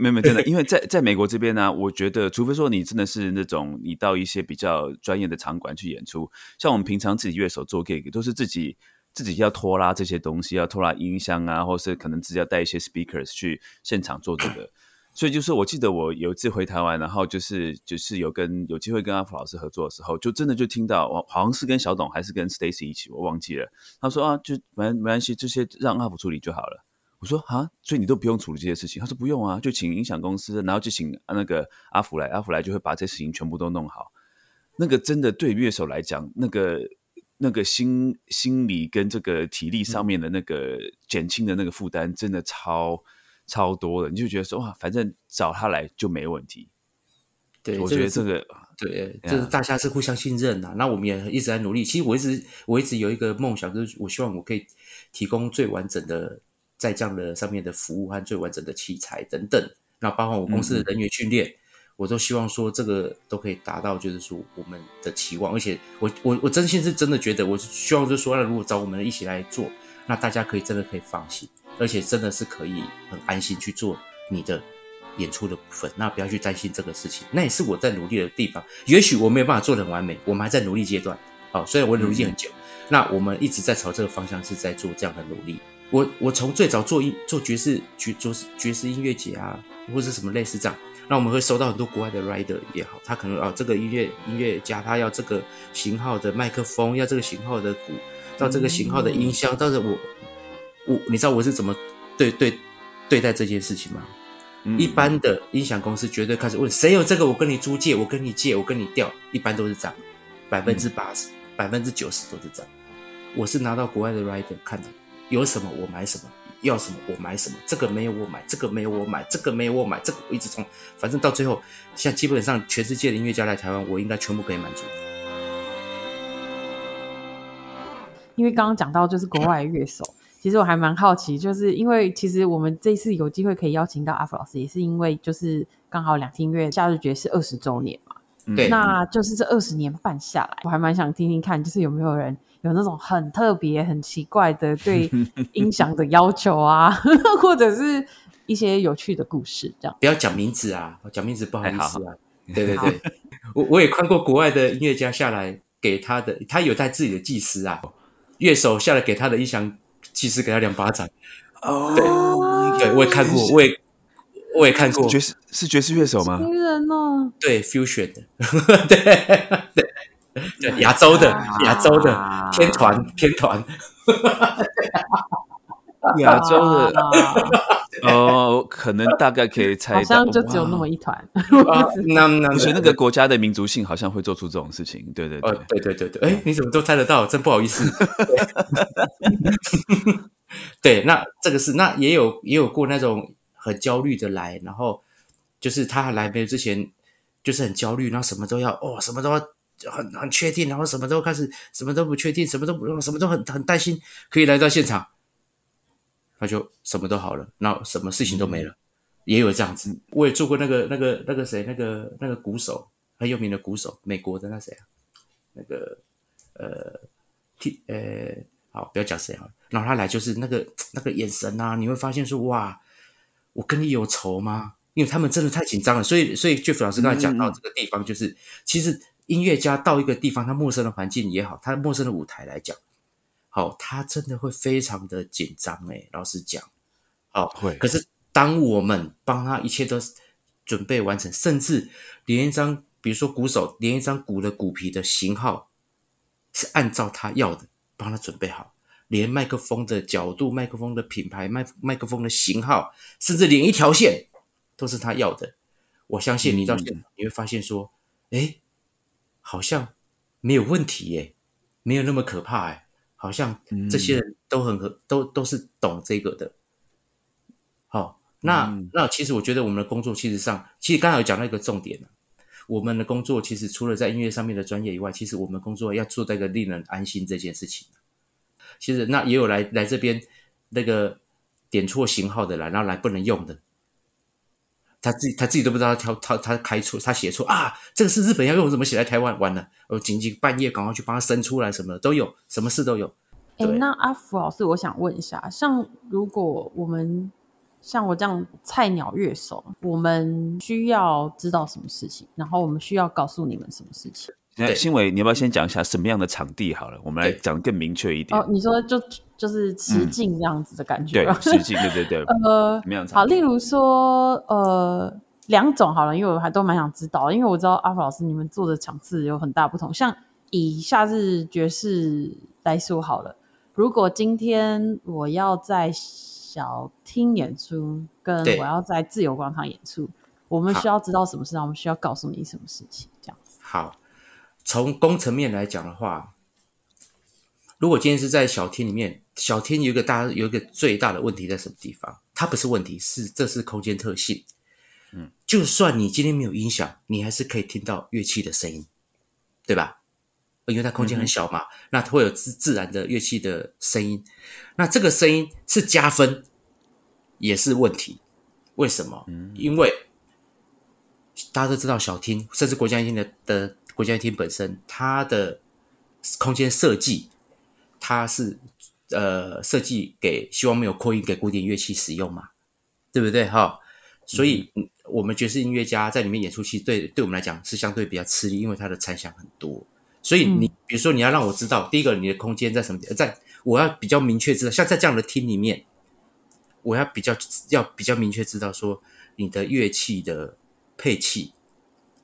Speaker 1: 没有真的，因为在在美国这边呢，我觉得除非说你真的是那种你到一些比较专业的场馆去演出，像我们平常自己乐手做 gig 都是自己。自己要拖拉这些东西，要拖拉音箱啊，或是可能自己要带一些 speakers 去现场做这个。所以就是我记得我有一次回台湾，然后就是就是有跟有机会跟阿福老师合作的时候，就真的就听到，好像是跟小董还是跟 Stacy 一起，我忘记了。他说啊，就没没关系，这些让阿福处理就好了。我说啊，所以你都不用处理这些事情？他说不用啊，就请音响公司，然后就请那个阿福来，阿福来就会把这事情全部都弄好。那个真的对乐手来讲，那个。那个心心理跟这个体力上面的那个减轻的那个负担，真的超超多的，你就觉得说哇，反正找他来就没问题。
Speaker 3: 对，
Speaker 1: 我觉得这个
Speaker 3: 对，就是大家是互相信任呐。那我们也一直在努力。其实我一直我一直有一个梦想，就是我希望我可以提供最完整的在这样的上面的服务和最完整的器材等等。那包括我公司的人员训练。我都希望说这个都可以达到，就是说我们的期望，而且我我我真心是真的觉得，我希望就是说，那如果找我们一起来做，那大家可以真的可以放心，而且真的是可以很安心去做你的演出的部分，那不要去担心这个事情，那也是我在努力的地方。也许我没有办法做的很完美，我们还在努力阶段。好，虽然我努力很久，那我们一直在朝这个方向是在做这样的努力。我我从最早做音做爵士爵爵士爵士音乐节啊，或者什么类似这样，那我们会收到很多国外的 rider 也好，他可能啊这个音乐音乐家他要这个型号的麦克风，要这个型号的鼓，到这个型号的音箱，到时我我你知道我是怎么对对对待这件事情吗？一般的音响公司绝对开始问谁有这个，我跟你租借，我跟你借，我跟你调，一般都是这样，百分之八十、百分之九十都是这样。我是拿到国外的 rider 看的，有什么我买什么，要什么我买什么，这个没有我买，这个没有我买，这个没有我买，这个我一直从，反正到最后，现在基本上全世界的音乐家来台湾，我应该全部可以满足。
Speaker 2: 因为刚刚讲到就是国外的乐手。其实我还蛮好奇，就是因为其实我们这次有机会可以邀请到阿福老师，也是因为就是刚好两厅院夏日爵士二十周年嘛。
Speaker 3: 对，
Speaker 2: 那就是这二十年办下来，我还蛮想听听看，就是有没有人有那种很特别、很奇怪的对音响的要求啊，或者是一些有趣的故事，这样。
Speaker 3: 不要讲名字啊，讲名字不好意思啊。对对对，我我也看过国外的音乐家下来给他的，他有带自己的技师啊，乐手下来给他的音响。技师给他两巴掌哦，对，对我也看过，我也我也看过，
Speaker 1: 爵士是爵士乐手吗？
Speaker 2: 新人哦，
Speaker 3: 对，fusion 的，对对对，亚洲的 亚洲的天团天团，
Speaker 1: 亚洲的 哦，可能大概可以猜，好
Speaker 2: 像就只有那么一团。
Speaker 3: 那那
Speaker 1: 而且那个国家的民族性好像会做出这种事情，对对对
Speaker 3: 对对对对。哎，你怎么都猜得到？真不好意思。对，那这个是那也有也有过那种很焦虑的来，然后就是他来没有之前就是很焦虑，然后什么都要哦，什么都要很很确定，然后什么都开始什么都不确定，什么都不用，什么都很很担心，可以来到现场。那就什么都好了，那什么事情都没了，也有这样子。我也做过那个、那个、那个谁，那个、那个鼓手，很有名的鼓手，美国的那谁啊？那个呃，T 呃，好，不要讲谁好了。然后他来就是那个那个眼神啊，你会发现说哇，我跟你有仇吗？因为他们真的太紧张了。所以，所以 Jeff 老师刚才讲到这个地方，就是其实音乐家到一个地方，他陌生的环境也好，他陌生的舞台来讲。好，他真的会非常的紧张哎，老实讲，好
Speaker 1: 会。
Speaker 3: 可是当我们帮他一切都准备完成，甚至连一张，比如说鼓手连一张鼓的鼓皮的型号是按照他要的，帮他准备好，连麦克风的角度、麦克风的品牌、麦麦克风的型号，甚至连一条线都是他要的。我相信你到现场你会发现说，哎，好像没有问题耶，没有那么可怕哎。好像这些人都很和都都是懂这个的。好，那那其实我觉得我们的工作，其实上其实刚才有讲到一个重点我们的工作其实除了在音乐上面的专业以外，其实我们工作要做到一个令人安心这件事情。其实那也有来来这边那个点错型号的来，然后来不能用的。他自己他自己都不知道他他他开错他写错啊，这个是日本要用，怎么写在台湾？完了，我紧急半夜赶快去帮他生出来，什么的都有，什么事都有。
Speaker 2: 哎，那阿福老师，我想问一下，像如果我们像我这样菜鸟乐手，我们需要知道什么事情？然后我们需要告诉你们什么事情？
Speaker 1: 那新伟，你要不要先讲一下什么样的场地好了？我们来讲更明确一点。
Speaker 2: 哦，你说就就是吃境这样子的感觉，
Speaker 1: 对，吃境，对对对。
Speaker 2: 呃，
Speaker 1: 怎么样？
Speaker 2: 好，例如说，呃，两种好了，因为我还都蛮想知道，因为我知道阿福老师你们做的场次有很大不同。像以夏日爵士来说好了，如果今天我要在小厅演出，跟我要在自由广场演出，我们需要知道什么事？我们需要告诉你什么事情？这样子。
Speaker 3: 好。从工程面来讲的话，如果今天是在小厅里面，小厅有一个大有一个最大的问题在什么地方？它不是问题，是这是空间特性。嗯，就算你今天没有音响，你还是可以听到乐器的声音，对吧？因为它空间很小嘛，那会有自自然的乐器的声音。那这个声音是加分，也是问题。为什么？因为大家都知道小厅，甚至国家音乐的的。国家厅本身，它的空间设计，它是呃设计给希望没有扩音给古典乐器使用嘛，对不对哈？所以我们爵士音乐家在里面演出，其实对对我们来讲是相对比较吃力，因为它的残响很多。所以你比如说你要让我知道，第一个你的空间在什么？在我要比较明确知道，像在这样的厅里面，我要比较要比较明确知道说你的乐器的配器，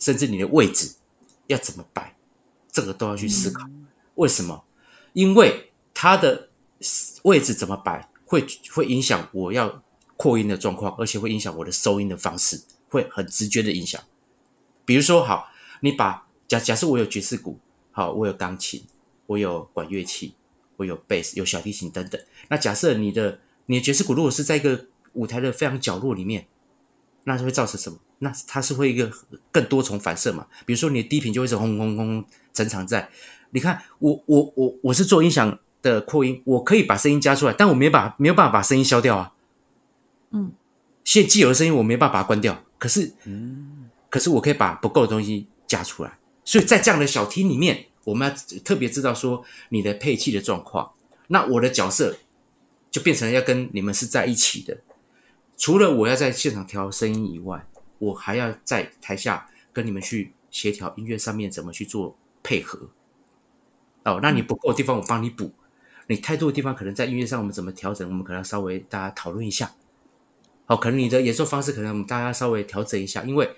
Speaker 3: 甚至你的位置要怎么摆，这个都要去思考。为什么？因为它的位置怎么摆，会会影响我要扩音的状况，而且会影响我的收音的方式，会很直觉的影响。比如说，好，你把假假设我有爵士鼓，好，我有钢琴，我有管乐器。我有贝斯、有小提琴等等。那假设你的你的爵士鼓如果是在一个舞台的非常角落里面，那就会造成什么？那它是会一个更多重反射嘛？比如说你的低频就会是轰轰轰整场在。你看我我我我是做音响的扩音，我可以把声音加出来，但我没把没有办法把声音消掉啊。嗯，现既有的声音我没办法把它关掉，可是嗯，可是我可以把不够的东西加出来。所以在这样的小厅里面。我们要特别知道说你的配器的状况，那我的角色就变成要跟你们是在一起的。除了我要在现场调声音以外，我还要在台下跟你们去协调音乐上面怎么去做配合。哦，那你不够的地方我帮你补，你太多的地方可能在音乐上我们怎么调整，我们可能稍微大家讨论一下。好，可能你的演奏方式可能我们大家稍微调整一下，因为。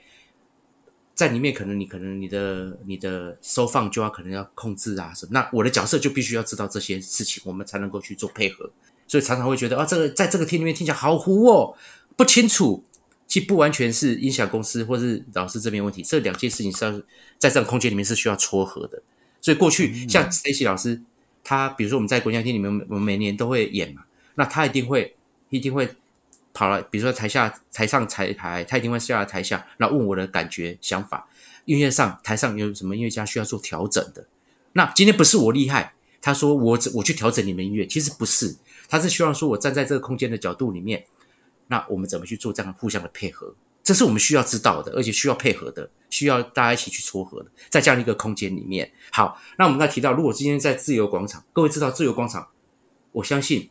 Speaker 3: 在里面，可能你可能你的你的收放就要可能要控制啊什么，那我的角色就必须要知道这些事情，我们才能够去做配合。所以常常会觉得啊，这个在这个厅里面听起来好糊哦，不清楚。其实不完全是音响公司或是老师这边问题，这两件事情是要在这个空间里面是需要撮合的。所以过去像 Stacy 老师，他比如说我们在国家厅里面，我们每年都会演嘛，那他一定会一定会。跑了，比如说台下、台上彩排，他一定会下来台下，然后问我的感觉、想法。音乐上台上有什么音乐家需要做调整的？那今天不是我厉害，他说我我去调整你们音乐，其实不是，他是希望说我站在这个空间的角度里面，那我们怎么去做这样互相的配合？这是我们需要知道的，而且需要配合的，需要大家一起去撮合的，在这样一个空间里面。好，那我们刚才提到，如果今天在自由广场，各位知道自由广场，我相信。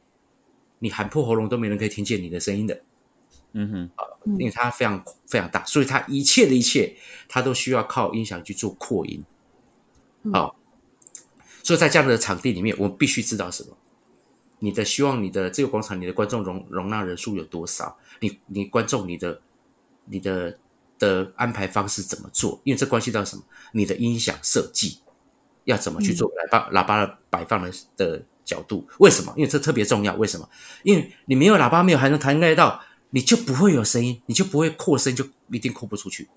Speaker 3: 你喊破喉咙都没人可以听见你的声音的，嗯哼，因为它非常非常大，所以它一切的一切，它都需要靠音响去做扩音，好，所以在这样的场地里面，我们必须知道什么？你的希望，你的这个广场，你的观众容容纳人数有多少？你你观众，你的你的的安排方式怎么做？因为这关系到什么？你的音响设计要怎么去做？喇叭喇叭的摆放的的。角度为什么？因为这特别重要。为什么？因为你没有喇叭，没有还能弹盖到，你就不会有声音，你就不会扩声，就一定扩不出去。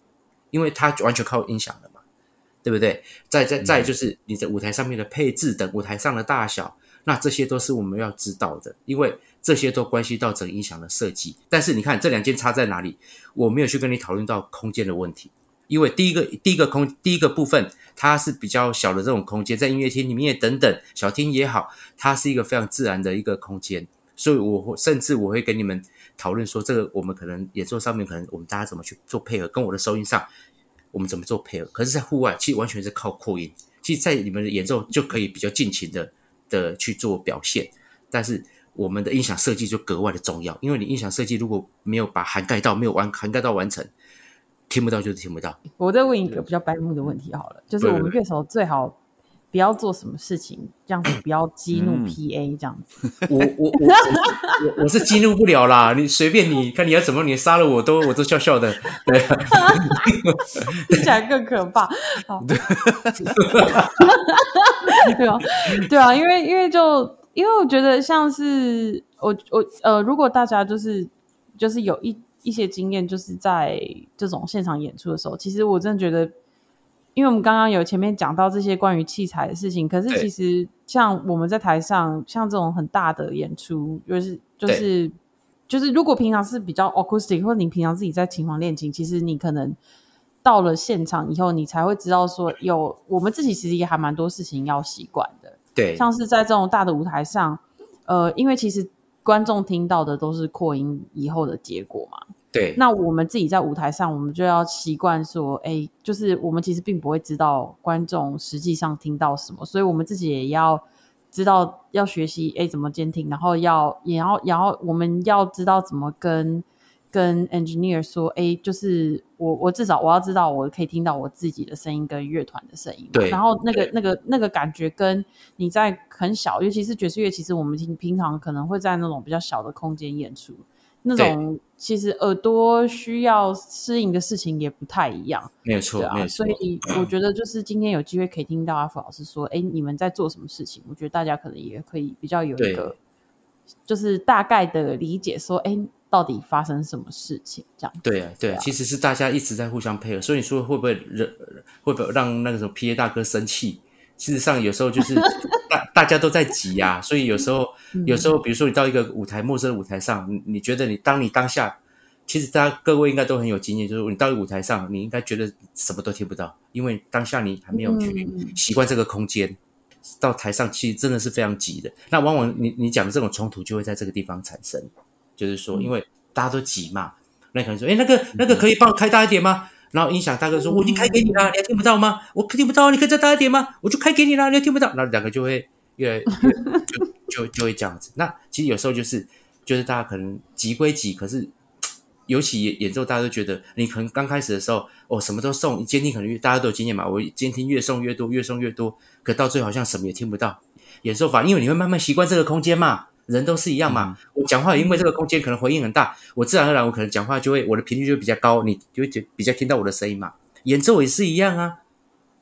Speaker 3: 因为它完全靠音响的嘛，对不对？再再再就是你的舞台上面的配置等，舞台上的大小，那这些都是我们要知道的，因为这些都关系到整音响的设计。但是你看这两件差在哪里？我没有去跟你讨论到空间的问题。因为第一个第一个空第一个部分，它是比较小的这种空间，在音乐厅里面等等小厅也好，它是一个非常自然的一个空间，所以我甚至我会跟你们讨论说，这个我们可能演奏上面可能我们大家怎么去做配合，跟我的收音上我们怎么做配合。可是，在户外其实完全是靠扩音，其实，在你们的演奏就可以比较尽情的的去做表现，但是我们的音响设计就格外的重要，因为你音响设计如果没有把涵盖到没有完涵盖到完成。听不到就是听不到。
Speaker 2: 我再问一个比较白目的问题好了，就是我们乐手最好不要做什么事情，这样子不要激怒 PA 这样子。
Speaker 3: 我我我我我是激怒不了啦，你随便你看你要怎么，你杀了我都我都笑笑的。对，
Speaker 2: 听起来更可怕。好，对啊，对啊，因为因为就因为我觉得像是我我呃，如果大家就是就是有一。一些经验就是在这种现场演出的时候，其实我真的觉得，因为我们刚刚有前面讲到这些关于器材的事情，可是其实像我们在台上，像这种很大的演出，就是就是就是，如果平常是比较 acoustic，或者你平常自己在琴房练琴，其实你可能到了现场以后，你才会知道说，有我们自己其实也还蛮多事情要习惯的。
Speaker 3: 对，
Speaker 2: 像是在这种大的舞台上，呃，因为其实。观众听到的都是扩音以后的结果嘛？
Speaker 3: 对。
Speaker 2: 那我们自己在舞台上，我们就要习惯说，哎，就是我们其实并不会知道观众实际上听到什么，所以我们自己也要知道要学习，哎，怎么监听，然后要也要，然后我们要知道怎么跟跟 engineer 说，哎，就是我我至少我要知道我可以听到我自己的声音跟乐团的声音。
Speaker 3: 对。
Speaker 2: 然后那个那个那个感觉跟你在很小，尤其是爵士乐，其实我们平平常可能会在那种比较小的空间演出，那种其实耳朵需要适应的事情也不太一样。
Speaker 3: 没有错，没有错。
Speaker 2: 所以我觉得就是今天有机会可以听到阿福老师说，哎，你们在做什么事情？我觉得大家可能也可以比较有一个，就是大概的理解，说，哎。到底发生什么事情？这样
Speaker 3: 对啊，对，其实是大家一直在互相配合，所以你说会不会惹，会不会让那个什么 P A 大哥生气？事实上，有时候就是 大大家都在急呀，所以有时候，有时候，比如说你到一个舞台，陌生的舞台上，你你觉得你当你当下，其实大家各位应该都很有经验，就是你到舞台上，你应该觉得什么都听不到，因为当下你还没有去习惯这个空间，到台上其实真的是非常急的。那往往你你讲的这种冲突就会在这个地方产生。就是说，因为大家都急嘛，那可能说，哎，那个那个可以帮我开大一点吗？然后音响大哥说，我已经开给你了，你还听不到吗？我听不到，你可以再大一点吗？我就开给你了，你还听不到？那两个就会越来越就就就会这样子。那其实有时候就是就是大家可能急归急，可是尤其演演奏，大家都觉得你可能刚开始的时候，哦，什么都送监听，可能大家都有经验嘛，我监听越送越多，越送越多，可到最后好像什么也听不到。演奏法，因为你会慢慢习惯这个空间嘛。人都是一样嘛，我讲话因为这个空间可能回应很大，我自然而然我可能讲话就会我的频率就比较高，你就会比较听到我的声音嘛。演奏也是一样啊，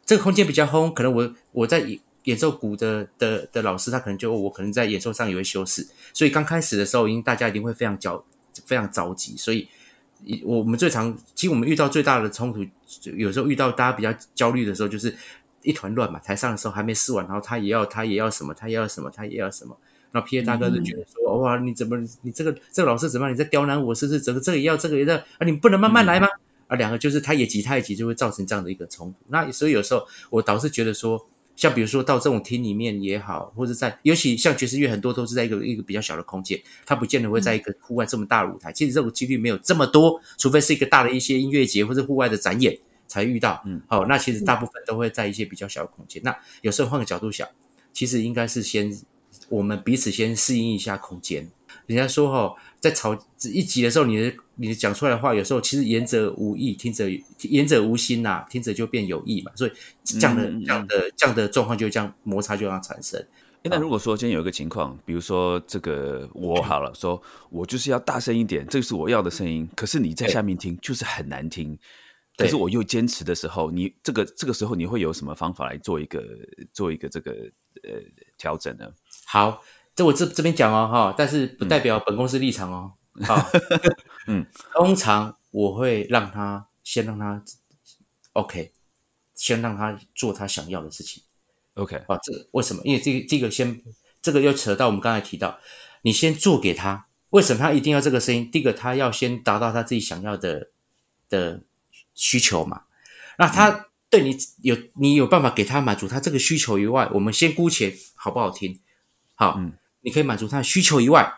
Speaker 3: 这个空间比较轰，可能我我在演奏鼓的的的老师他可能就我可能在演奏上也会修饰，所以刚开始的时候，因为大家一定会非常焦非常着急，所以我们最常其实我们遇到最大的冲突，有时候遇到大家比较焦虑的时候，就是一团乱嘛。台上的时候还没试完，然后他也要他也要什么，他也要什么，他也要什么。那 P A 大哥就觉得说：“哇，你怎么你这个这个老师怎么样你在刁难我？是不是？这个这个也要，这个也要啊？你不能慢慢来吗？啊，两个就是他也急，他也急，就会造成这样的一个冲突。那所以有时候我倒是觉得说，像比如说到这种厅里面也好，或者在尤其像爵士乐很多都是在一个一个比较小的空间，他不见得会在一个户外这么大的舞台。其实这种几率没有这么多，除非是一个大的一些音乐节或者户外的展演才遇到。嗯，好，那其实大部分都会在一些比较小的空间。那有时候换个角度想，其实应该是先。我们彼此先适应一下空间。人家说哈，在吵一集的时候，你的你讲出来的话，有时候其实言者无意，听者言者无心呐，听者就变有意嘛。所以这样的这样的这样的状况，就这样摩擦就这样产生。
Speaker 1: 那如果说今天有一个情况，比如说这个我好了，说我就是要大声一点，这个是我要的声音，可是你在下面听就是很难听。可是我又坚持的时候，你这个这个时候你会有什么方法来做一个做一个这个呃调整呢？
Speaker 3: 好，这我这这边讲哦，哈，但是不代表本公司立场哦。好，嗯，通常我会让他先让他 OK，先让他做他想要的事情。
Speaker 1: OK，
Speaker 3: 啊，这个为什么？因为这个这个先，这个又扯到我们刚才提到，你先做给他，为什么他一定要这个声音？第一个，他要先达到他自己想要的的需求嘛。那他对你有你有办法给他满足他这个需求以外，我们先姑且好不好听？好，嗯，你可以满足他的需求以外，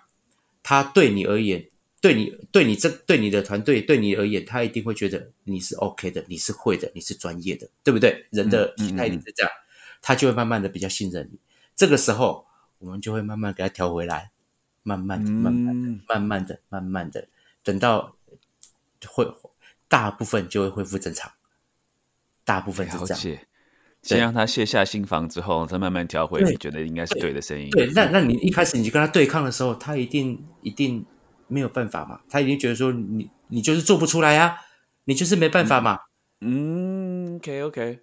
Speaker 3: 他对你而言，对你对你这对你的团队对你而言，他一定会觉得你是 OK 的，你是会的，你是专业的，对不对？人的心态一定是这样，他就会慢慢的比较信任你。这个时候，我们就会慢慢给他调回来，慢慢的、慢慢的、慢慢的、慢慢的，等到会大部分就会恢复正常，大部分是这样。
Speaker 1: 先让他卸下心防之后，再慢慢调回你觉得应该是对的声音。
Speaker 3: 对，那那你一开始你就跟他对抗的时候，他一定一定没有办法嘛？他一定觉得说你你就是做不出来呀，你就是没办法嘛。
Speaker 1: 嗯，OK OK，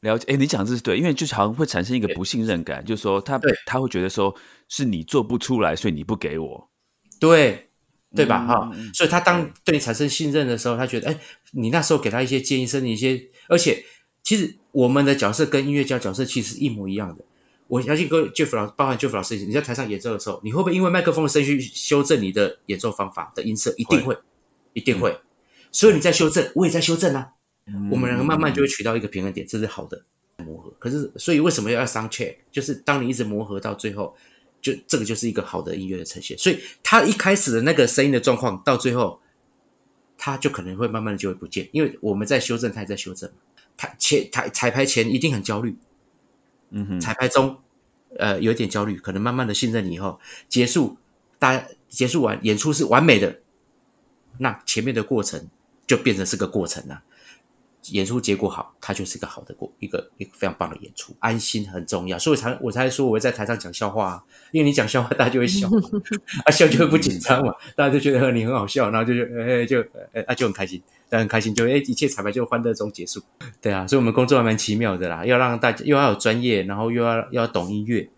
Speaker 1: 了解。哎，你讲这是对，因为就好像会产生一个不信任感，就是说他他会觉得说是你做不出来，所以你不给我，
Speaker 3: 对对吧？哈，所以他当对你产生信任的时候，他觉得哎，你那时候给他一些建议，甚至一些，而且。其实我们的角色跟音乐家角色其实一模一样的。我相信各位 Jeff 老，包含 Jeff 老师，你在台上演奏的时候，你会不会因为麦克风的声去修正你的演奏方法的音色？一定会，一定会。所以你在修正，我也在修正啊。我们两个慢慢就会取到一个平衡点，这是好的磨合。可是，所以为什么要要 sound check？就是当你一直磨合到最后，就这个就是一个好的音乐的呈现。所以他一开始的那个声音的状况，到最后，他就可能会慢慢的就会不见，因为我们在修正，他也在修正。他前彩彩排前一定很焦虑，嗯哼，彩排中呃有点焦虑，可能慢慢的信任你以后结束，大家结束完演出是完美的，那前面的过程就变成是个过程了。演出结果好，它就是一个好的过一个一个非常棒的演出，安心很重要，所以才我才说我会在台上讲笑话啊，因为你讲笑话大家就会笑，啊笑就会不紧张嘛，大家就觉得你很好笑，然后就就哎就哎啊就很开心，但很开心就哎一切彩排就欢乐中结束，对啊，所以我们工作还蛮奇妙的啦，要让大家又要有专业，然后又要要懂音乐，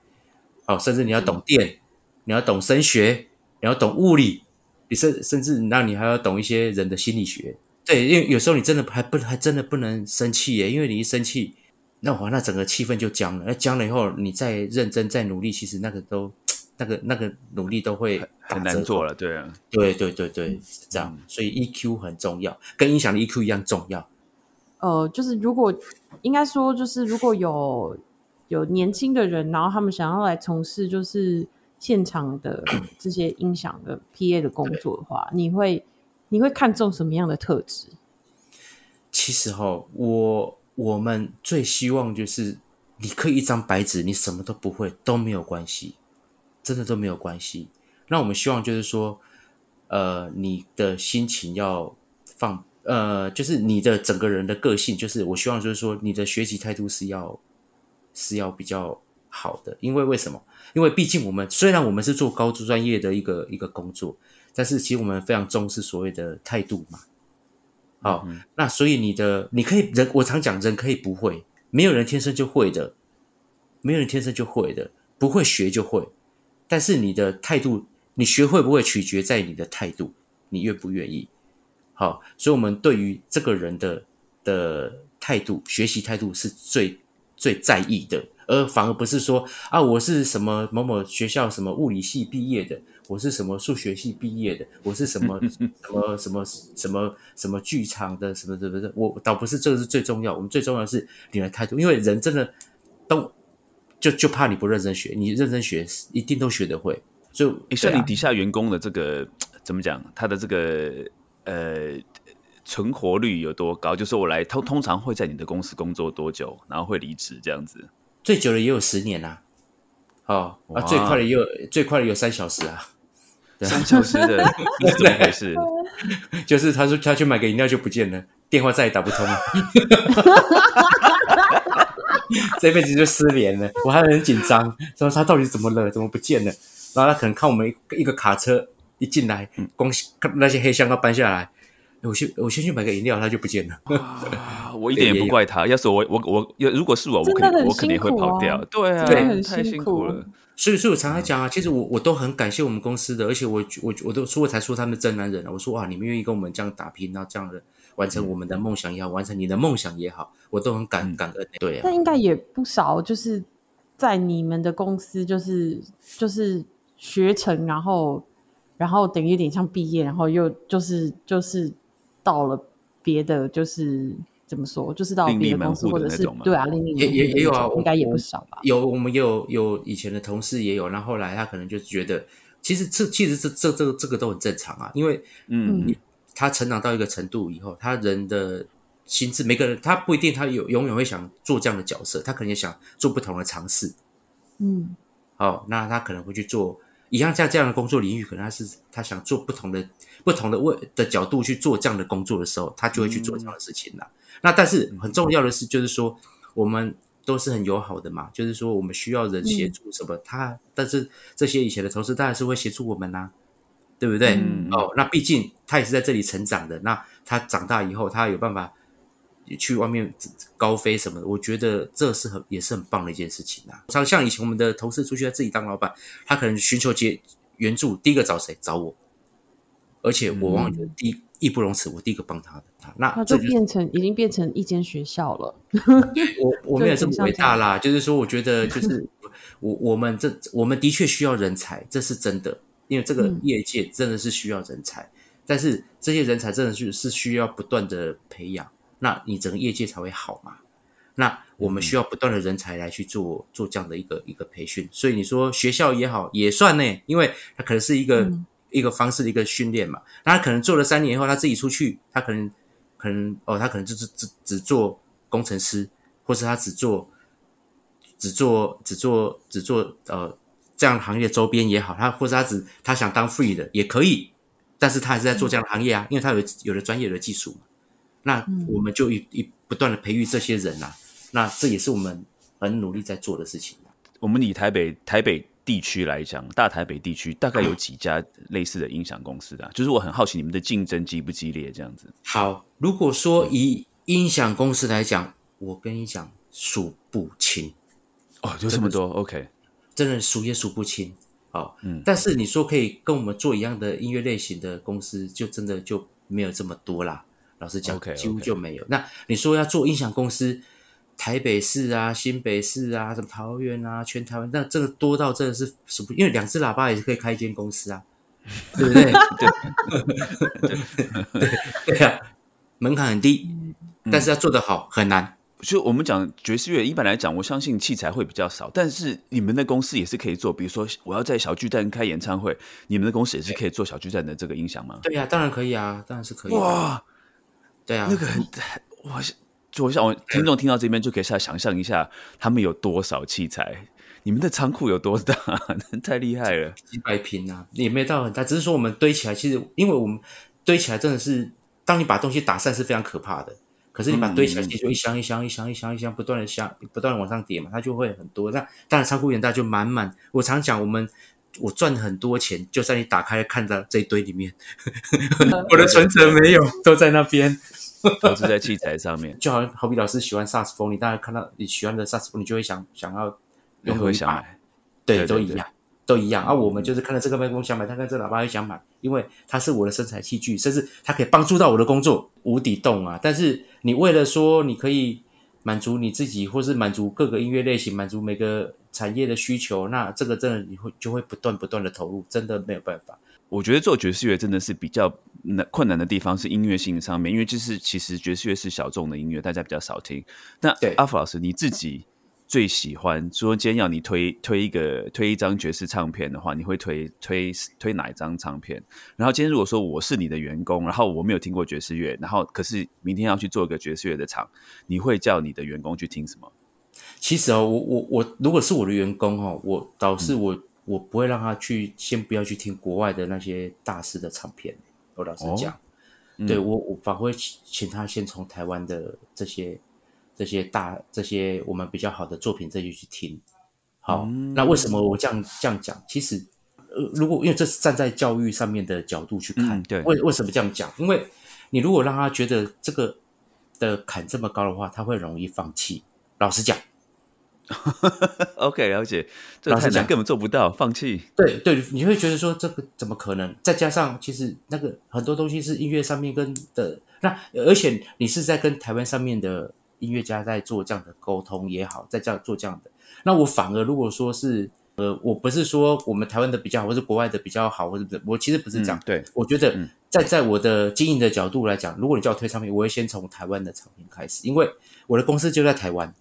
Speaker 3: 哦，甚至你要懂电，你要懂声学，你要懂物理，你甚甚至让你还要懂一些人的心理学。对，因为有时候你真的还不还真的不能生气耶，因为你一生气，那哇，那整个气氛就僵了。那僵了以后，你再认真再努力，其实那个都那个那个努力都会
Speaker 1: 很难做了。对啊，
Speaker 3: 对对对对，是这样。所以 EQ 很重要，跟音响的 EQ 一样重要。
Speaker 2: 呃，就是如果应该说，就是如果有有年轻的人，然后他们想要来从事就是现场的这些音响的 PA 的工作的话，你会。你会看重什么样的特质？
Speaker 3: 其实哈，我我们最希望就是你可以一张白纸，你什么都不会都没有关系，真的都没有关系。那我们希望就是说，呃，你的心情要放，呃，就是你的整个人的个性，就是我希望就是说，你的学习态度是要是要比较好的。因为为什么？因为毕竟我们虽然我们是做高专业的一个一个工作。但是其实我们非常重视所谓的态度嘛，好，那所以你的你可以人，我常讲人可以不会，没有人天生就会的，没有人天生就会的，不会学就会。但是你的态度，你学会不会取决在你的态度，你愿不愿意？好，所以我们对于这个人的的态度，学习态度是最最在意的，而反而不是说啊，我是什么某某学校什么物理系毕业的。我是什么数学系毕业的？我是什么 什么什么什么什么剧场的？什么什么的？我倒不是这个是最重要，我们最重要的是你的态度。因为人真的都就就怕你不认真学，你认真学一定都学得会。就
Speaker 1: 像你底下员工的这个怎么讲？他的这个呃存活率有多高？就是我来通通常会在你的公司工作多久，然后会离职这样子？
Speaker 3: 最久的也有十年呐。哦啊，最快的也有最快的有三小时啊。
Speaker 1: 三小时的 怎么回事？
Speaker 3: 就是他说他去买个饮料就不见了，电话再也打不通了，这辈子就失联了。我还很紧张，说他到底怎么了？怎么不见了？然后他可能看我们一个卡车一进来，光那些黑箱都搬下来，我先我先去买个饮料，他就不见了。
Speaker 1: 我一点也不怪他，要是我我我要如果是我，我肯定我肯定会跑掉。对啊，太辛苦了。
Speaker 3: 所以，所以我常常讲啊，其实我我都很感谢我们公司的，而且我我我都说我才说他们真男人啊。我说哇，你们愿意跟我们这样打拼，然后这样的完成我们的梦想也好，完成你的梦想也好，我都很感感恩。对啊，
Speaker 2: 那应该也不少，就是在你们的公司，就是就是学成，然后然后等于有点像毕业，然后又就是就是到了别的就是。怎么说？就是到别的公司，或者是对啊，
Speaker 3: 也也也有啊，
Speaker 2: 应该也不少吧。
Speaker 3: 有我们有有以前的同事也有，然后后来他可能就觉得，其实这其实这这这个这个都很正常啊，因为嗯，他成长到一个程度以后，他人的心智，每个人他不一定他有永远会想做这样的角色，他可能也想做不同的尝试。嗯，好，那他可能会去做一样像这样的工作领域，可能他是他想做不同的不同的位的角度去做这样的工作的时候，他就会去做这样的事情了。那但是很重要的是，就是说我们都是很友好的嘛，就是说我们需要人协助什么，他但是这些以前的同事当然是会协助我们呐，对不对？哦，那毕竟他也是在这里成长的，那他长大以后他有办法去外面高飞什么的，我觉得这是很也是很棒的一件事情啊。像像以前我们的同事出去自己当老板，他可能寻求接援助，第一个找谁？找我，而且我往往就第一。义不容辞，我第一个帮他的，
Speaker 2: 那那就变成已经变成一间学校了。
Speaker 3: 我我没有这么伟大啦，就是说，我觉得就 是我我们这我们的确需要人才，这是真的，因为这个业界真的是需要人才，但是这些人才真的是是需要不断的培养，那你整个业界才会好嘛。那我们需要不断的人才来去做做这样的一个一个培训，所以你说学校也好也算呢，因为它可能是一个。一个方式的一个训练嘛，那他可能做了三年以后，他自己出去，他可能可能哦，他可能就是只只做工程师，或是他只做只做只做只做呃这样行业周边也好，他或者他只他想当 free 的也可以，但是他还是在做这样的行业啊，因为他有有了专业的技术嘛。那我们就一一不断的培育这些人啊，那这也是我们很努力在做的事情。
Speaker 1: 我们以台北台北地区来讲，大台北地区大概有几家类似的音响公司的？就是我很好奇你们的竞争激不激烈？这样子。
Speaker 3: 好，如果说以音响公司来讲，我跟你讲数不清
Speaker 1: 哦，就这么多，OK，
Speaker 3: 真的数也数不清。好，嗯，但是你说可以跟我们做一样的音乐类型的公司，就真的就没有这么多啦。老实讲，几乎就没有。那你说要做音响公司，台北市啊、新北市啊、什么桃园啊、全台湾，那这个多到真的是数不，因为两只喇叭也是可以开一间公司啊，对不对？对 对对呀，门槛很低，但是要做得好很难。
Speaker 1: 就我们讲爵士乐，一般来讲，我相信器材会比较少，但是你们的公司也是可以做。比如说，我要在小巨蛋开演唱会，你们的公司也是可以做小巨蛋的这个音响吗？
Speaker 3: 对呀，当然可以啊，当然是可以。哇！对啊，
Speaker 1: 那个很，我就我想，我听众听到这边就可以下想象一下，他们有多少器材？你们的仓库有多大？太厉害了，
Speaker 3: 几百平啊，也没到很大，只是说我们堆起来，其实因为我们堆起来真的是，当你把东西打散是非常可怕的。可是你把堆起来，其实就一箱一箱一箱一箱一箱不断的箱，不断的往上叠嘛，它就会很多。那当然仓库很大就满满。我常讲，我们我赚很多钱，就在你打开看到这一堆里面，我的存折没有，都在那边。
Speaker 1: 都是在器材上面，
Speaker 3: 就好像好比老师喜欢萨斯风，你大概看到你喜欢的萨斯风，你就会想想要
Speaker 1: 用会想买，
Speaker 3: 对，都一样，都一样。啊我们就是看到这个麦克风想买，他看这喇叭也想买，因为它是我的生产器具，甚至它可以帮助到我的工作，无底洞啊！但是你为了说你可以满足你自己，或是满足各个音乐类型，满足每个产业的需求，那这个真的你会就会不断不断的投入，真的没有办法。
Speaker 1: 我觉得做爵士乐真的是比较难困难的地方是音乐性上面，因为就是其实爵士乐是小众的音乐，大家比较少听。那阿福老师，你自己最喜欢说今天要你推推一个推一张爵士唱片的话，你会推推推哪一张唱片？然后今天如果说我是你的员工，然后我没有听过爵士乐，然后可是明天要去做一个爵士乐的场，你会叫你的员工去听什么？
Speaker 3: 其实哦，我我我如果是我的员工哦，我导致我。我不会让他去，先不要去听国外的那些大师的唱片。我老实讲，对我我反而会请他先从台湾的这些这些大这些我们比较好的作品这些去听。好，那为什么我这样这样讲？其实，呃，如果因为这是站在教育上面的角度去看，
Speaker 1: 对，
Speaker 3: 为为什么这样讲？因为你如果让他觉得这个的坎这么高的话，他会容易放弃。老实讲。
Speaker 1: OK，了解。这太难，根本做不到，放弃。
Speaker 3: 对对，你会觉得说这个怎么可能？再加上其实那个很多东西是音乐上面跟的，那而且你是在跟台湾上面的音乐家在做这样的沟通也好，在这样做这样的。那我反而如果说是呃，我不是说我们台湾的比较好，或是国外的比较好，或者我其实不是这样。
Speaker 1: 对，
Speaker 3: 我觉得在在我的经营的角度来讲，如果你叫我推唱片，我会先从台湾的唱片开始，因为我的公司就在台湾。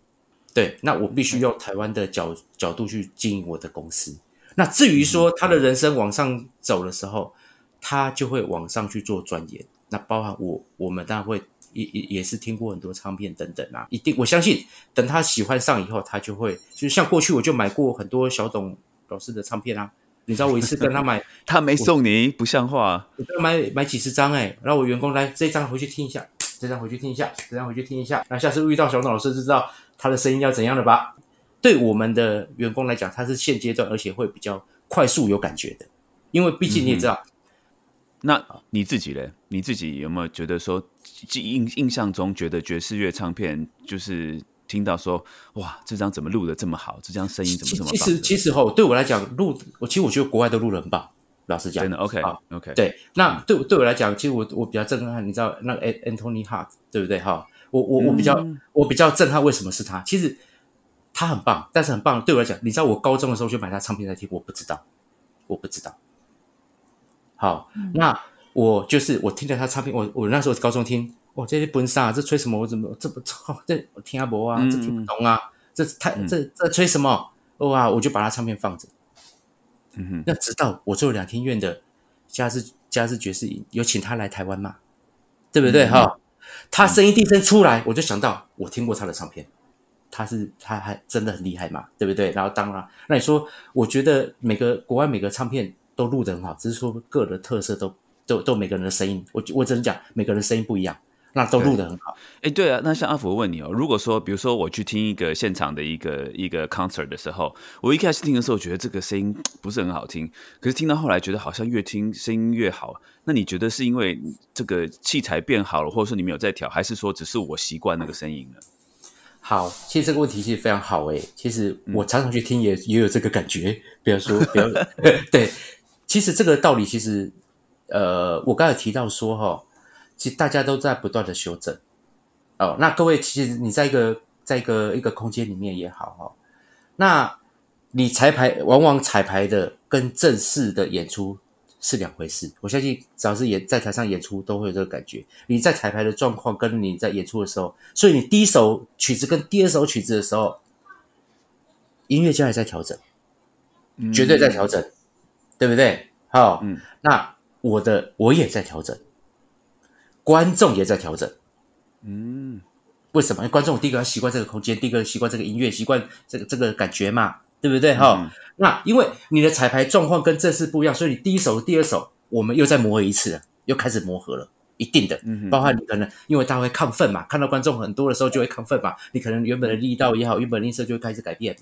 Speaker 3: 对，那我必须用台湾的角角度去经营我的公司。那至于说他的人生往上走的时候，他就会往上去做钻研。那包含我，我们当然会也也也是听过很多唱片等等啊，一定我相信，等他喜欢上以后，他就会就像过去我就买过很多小董老师的唱片啊。你知道我一次跟他买，
Speaker 1: 他没送你，不像话。
Speaker 3: 我买买几十张哎，然后我员工来这张回去听一下，这张回去听一下，这张回去听一下。那下次遇到小董老师就知道。他的声音要怎样的吧？对我们的员工来讲，他是现阶段而且会比较快速有感觉的，因为毕竟你也知道。
Speaker 1: 那你自己嘞？你自己有没有觉得说，印印象中觉得爵士乐唱片就是听到说，哇，这张怎么录的这么好？这张声音怎么这么？
Speaker 3: 其实其实吼，对我来讲录，我其实我觉得国外都录的很棒。老实讲，
Speaker 1: 真的 OK OK。
Speaker 3: 对，那对对我来讲，其实我我比较震撼，你知道那个 Anthony Hart 对不对？哈。我我我比较我比较震撼，为什么是他？其实他很棒，但是很棒对我来讲，你知道我高中的时候就买他唱片在听，我不知道，我不知道。好，那我就是我听着他唱片，我我那时候高中听，哇，这些本啥？这吹什么？我怎么这么操？这我听阿伯啊，这听不懂啊，这太这这吹什么？哇，我就把他唱片放着。嗯哼，那直到我做两天院的嘉士嘉士爵士影，有请他来台湾嘛？对不对？哈。他声音低声出来，我就想到我听过他的唱片，他是他还真的很厉害嘛，对不对？然后当然，那你说，我觉得每个国外每个唱片都录得很好，只是说个人特色都都都每个人的声音，我我只能讲每个人声音不一样。那都录得很好。
Speaker 1: 哎，对啊，那像阿福问你哦，如果说，比如说我去听一个现场的一个一个 concert 的时候，我一开始听的时候觉得这个声音不是很好听，可是听到后来觉得好像越听声音越好。那你觉得是因为这个器材变好了，或者说你们有在调，还是说只是我习惯那个声音了？
Speaker 3: 好，其实这个问题其实非常好哎。其实我常常去听也也有这个感觉，比如说，比如 对，其实这个道理其实，呃，我刚才提到说哈。其实大家都在不断的修正，哦，那各位其实你在一个在一个一个空间里面也好哈，那你彩排往往彩排的跟正式的演出是两回事。我相信只要是演在台上演出都会有这个感觉。你在彩排的状况跟你在演出的时候，所以你第一首曲子跟第二首曲子的时候，音乐家也在调整，绝对在调整，对不对？好，嗯，那我的我也在调整。观众也在调整，嗯，为什么？因为观众第一个要习惯这个空间，第一个习惯这个音乐，习惯这个这个感觉嘛，对不对？哈，那因为你的彩排状况跟正式不一样，所以你第一首、第二首，我们又再磨合一次，又开始磨合了，一定的，嗯，包括你可能因为大家会亢奋嘛，看到观众很多的时候就会亢奋嘛，你可能原本的力道也好，原本的音色就会开始改变，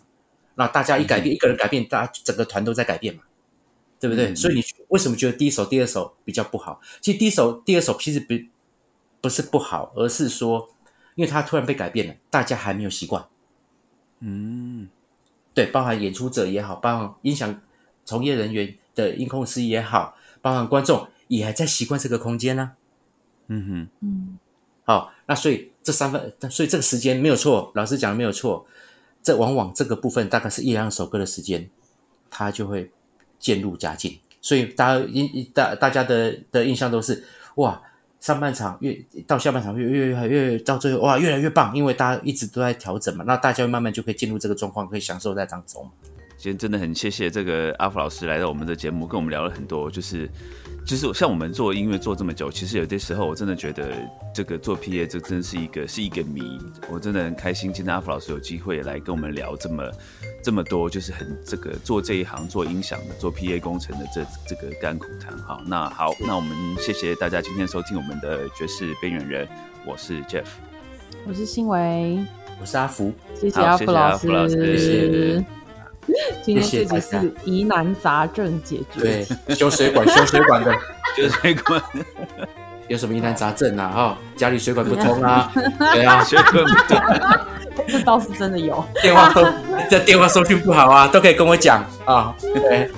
Speaker 3: 那大家一改变，一个人改变，大家整个团都在改变嘛。对不对？所以你为什么觉得第一首、第二首比较不好？其实第一首、第二首其实不不是不好，而是说，因为它突然被改变了，大家还没有习惯。嗯，对，包含演出者也好，包含音响从业人员的音控师也好，包含观众也还在习惯这个空间呢。嗯哼，嗯，好，那所以这三分，所以这个时间没有错，老师讲的没有错。这往往这个部分大概是一两首歌的时间，它就会。渐入佳境，所以大家印大大家的的印象都是哇，上半场越到下半场越越越越到最后哇越来越棒，因为大家一直都在调整嘛，那大家慢慢就可以进入这个状况，可以享受在当中。
Speaker 1: 今天真的很谢谢这个阿福老师来到我们的节目，跟我们聊了很多，就是。就是像我们做音乐做这么久，其实有些时候我真的觉得这个做 P A 这真是一个是一个谜。我真的很开心，今天阿福老师有机会来跟我们聊这么这么多，就是很这个做这一行做音响的做 P A 工程的这这个甘苦谈。好，那好，那我们谢谢大家今天收听我们的爵士边缘人，我是 Jeff，
Speaker 2: 我是新维，
Speaker 3: 我是阿福，
Speaker 2: 谢谢阿福老师。今天这集是疑难杂症解决，
Speaker 3: 对，修水管、修水管的，
Speaker 1: 修水管，
Speaker 3: 有什么疑难杂症啊？哈，家里水管不通啊？对啊，
Speaker 1: 水管不通，
Speaker 2: 这倒是真的有。
Speaker 3: 电话收，这电话收讯不好啊，都可以跟我讲啊。对。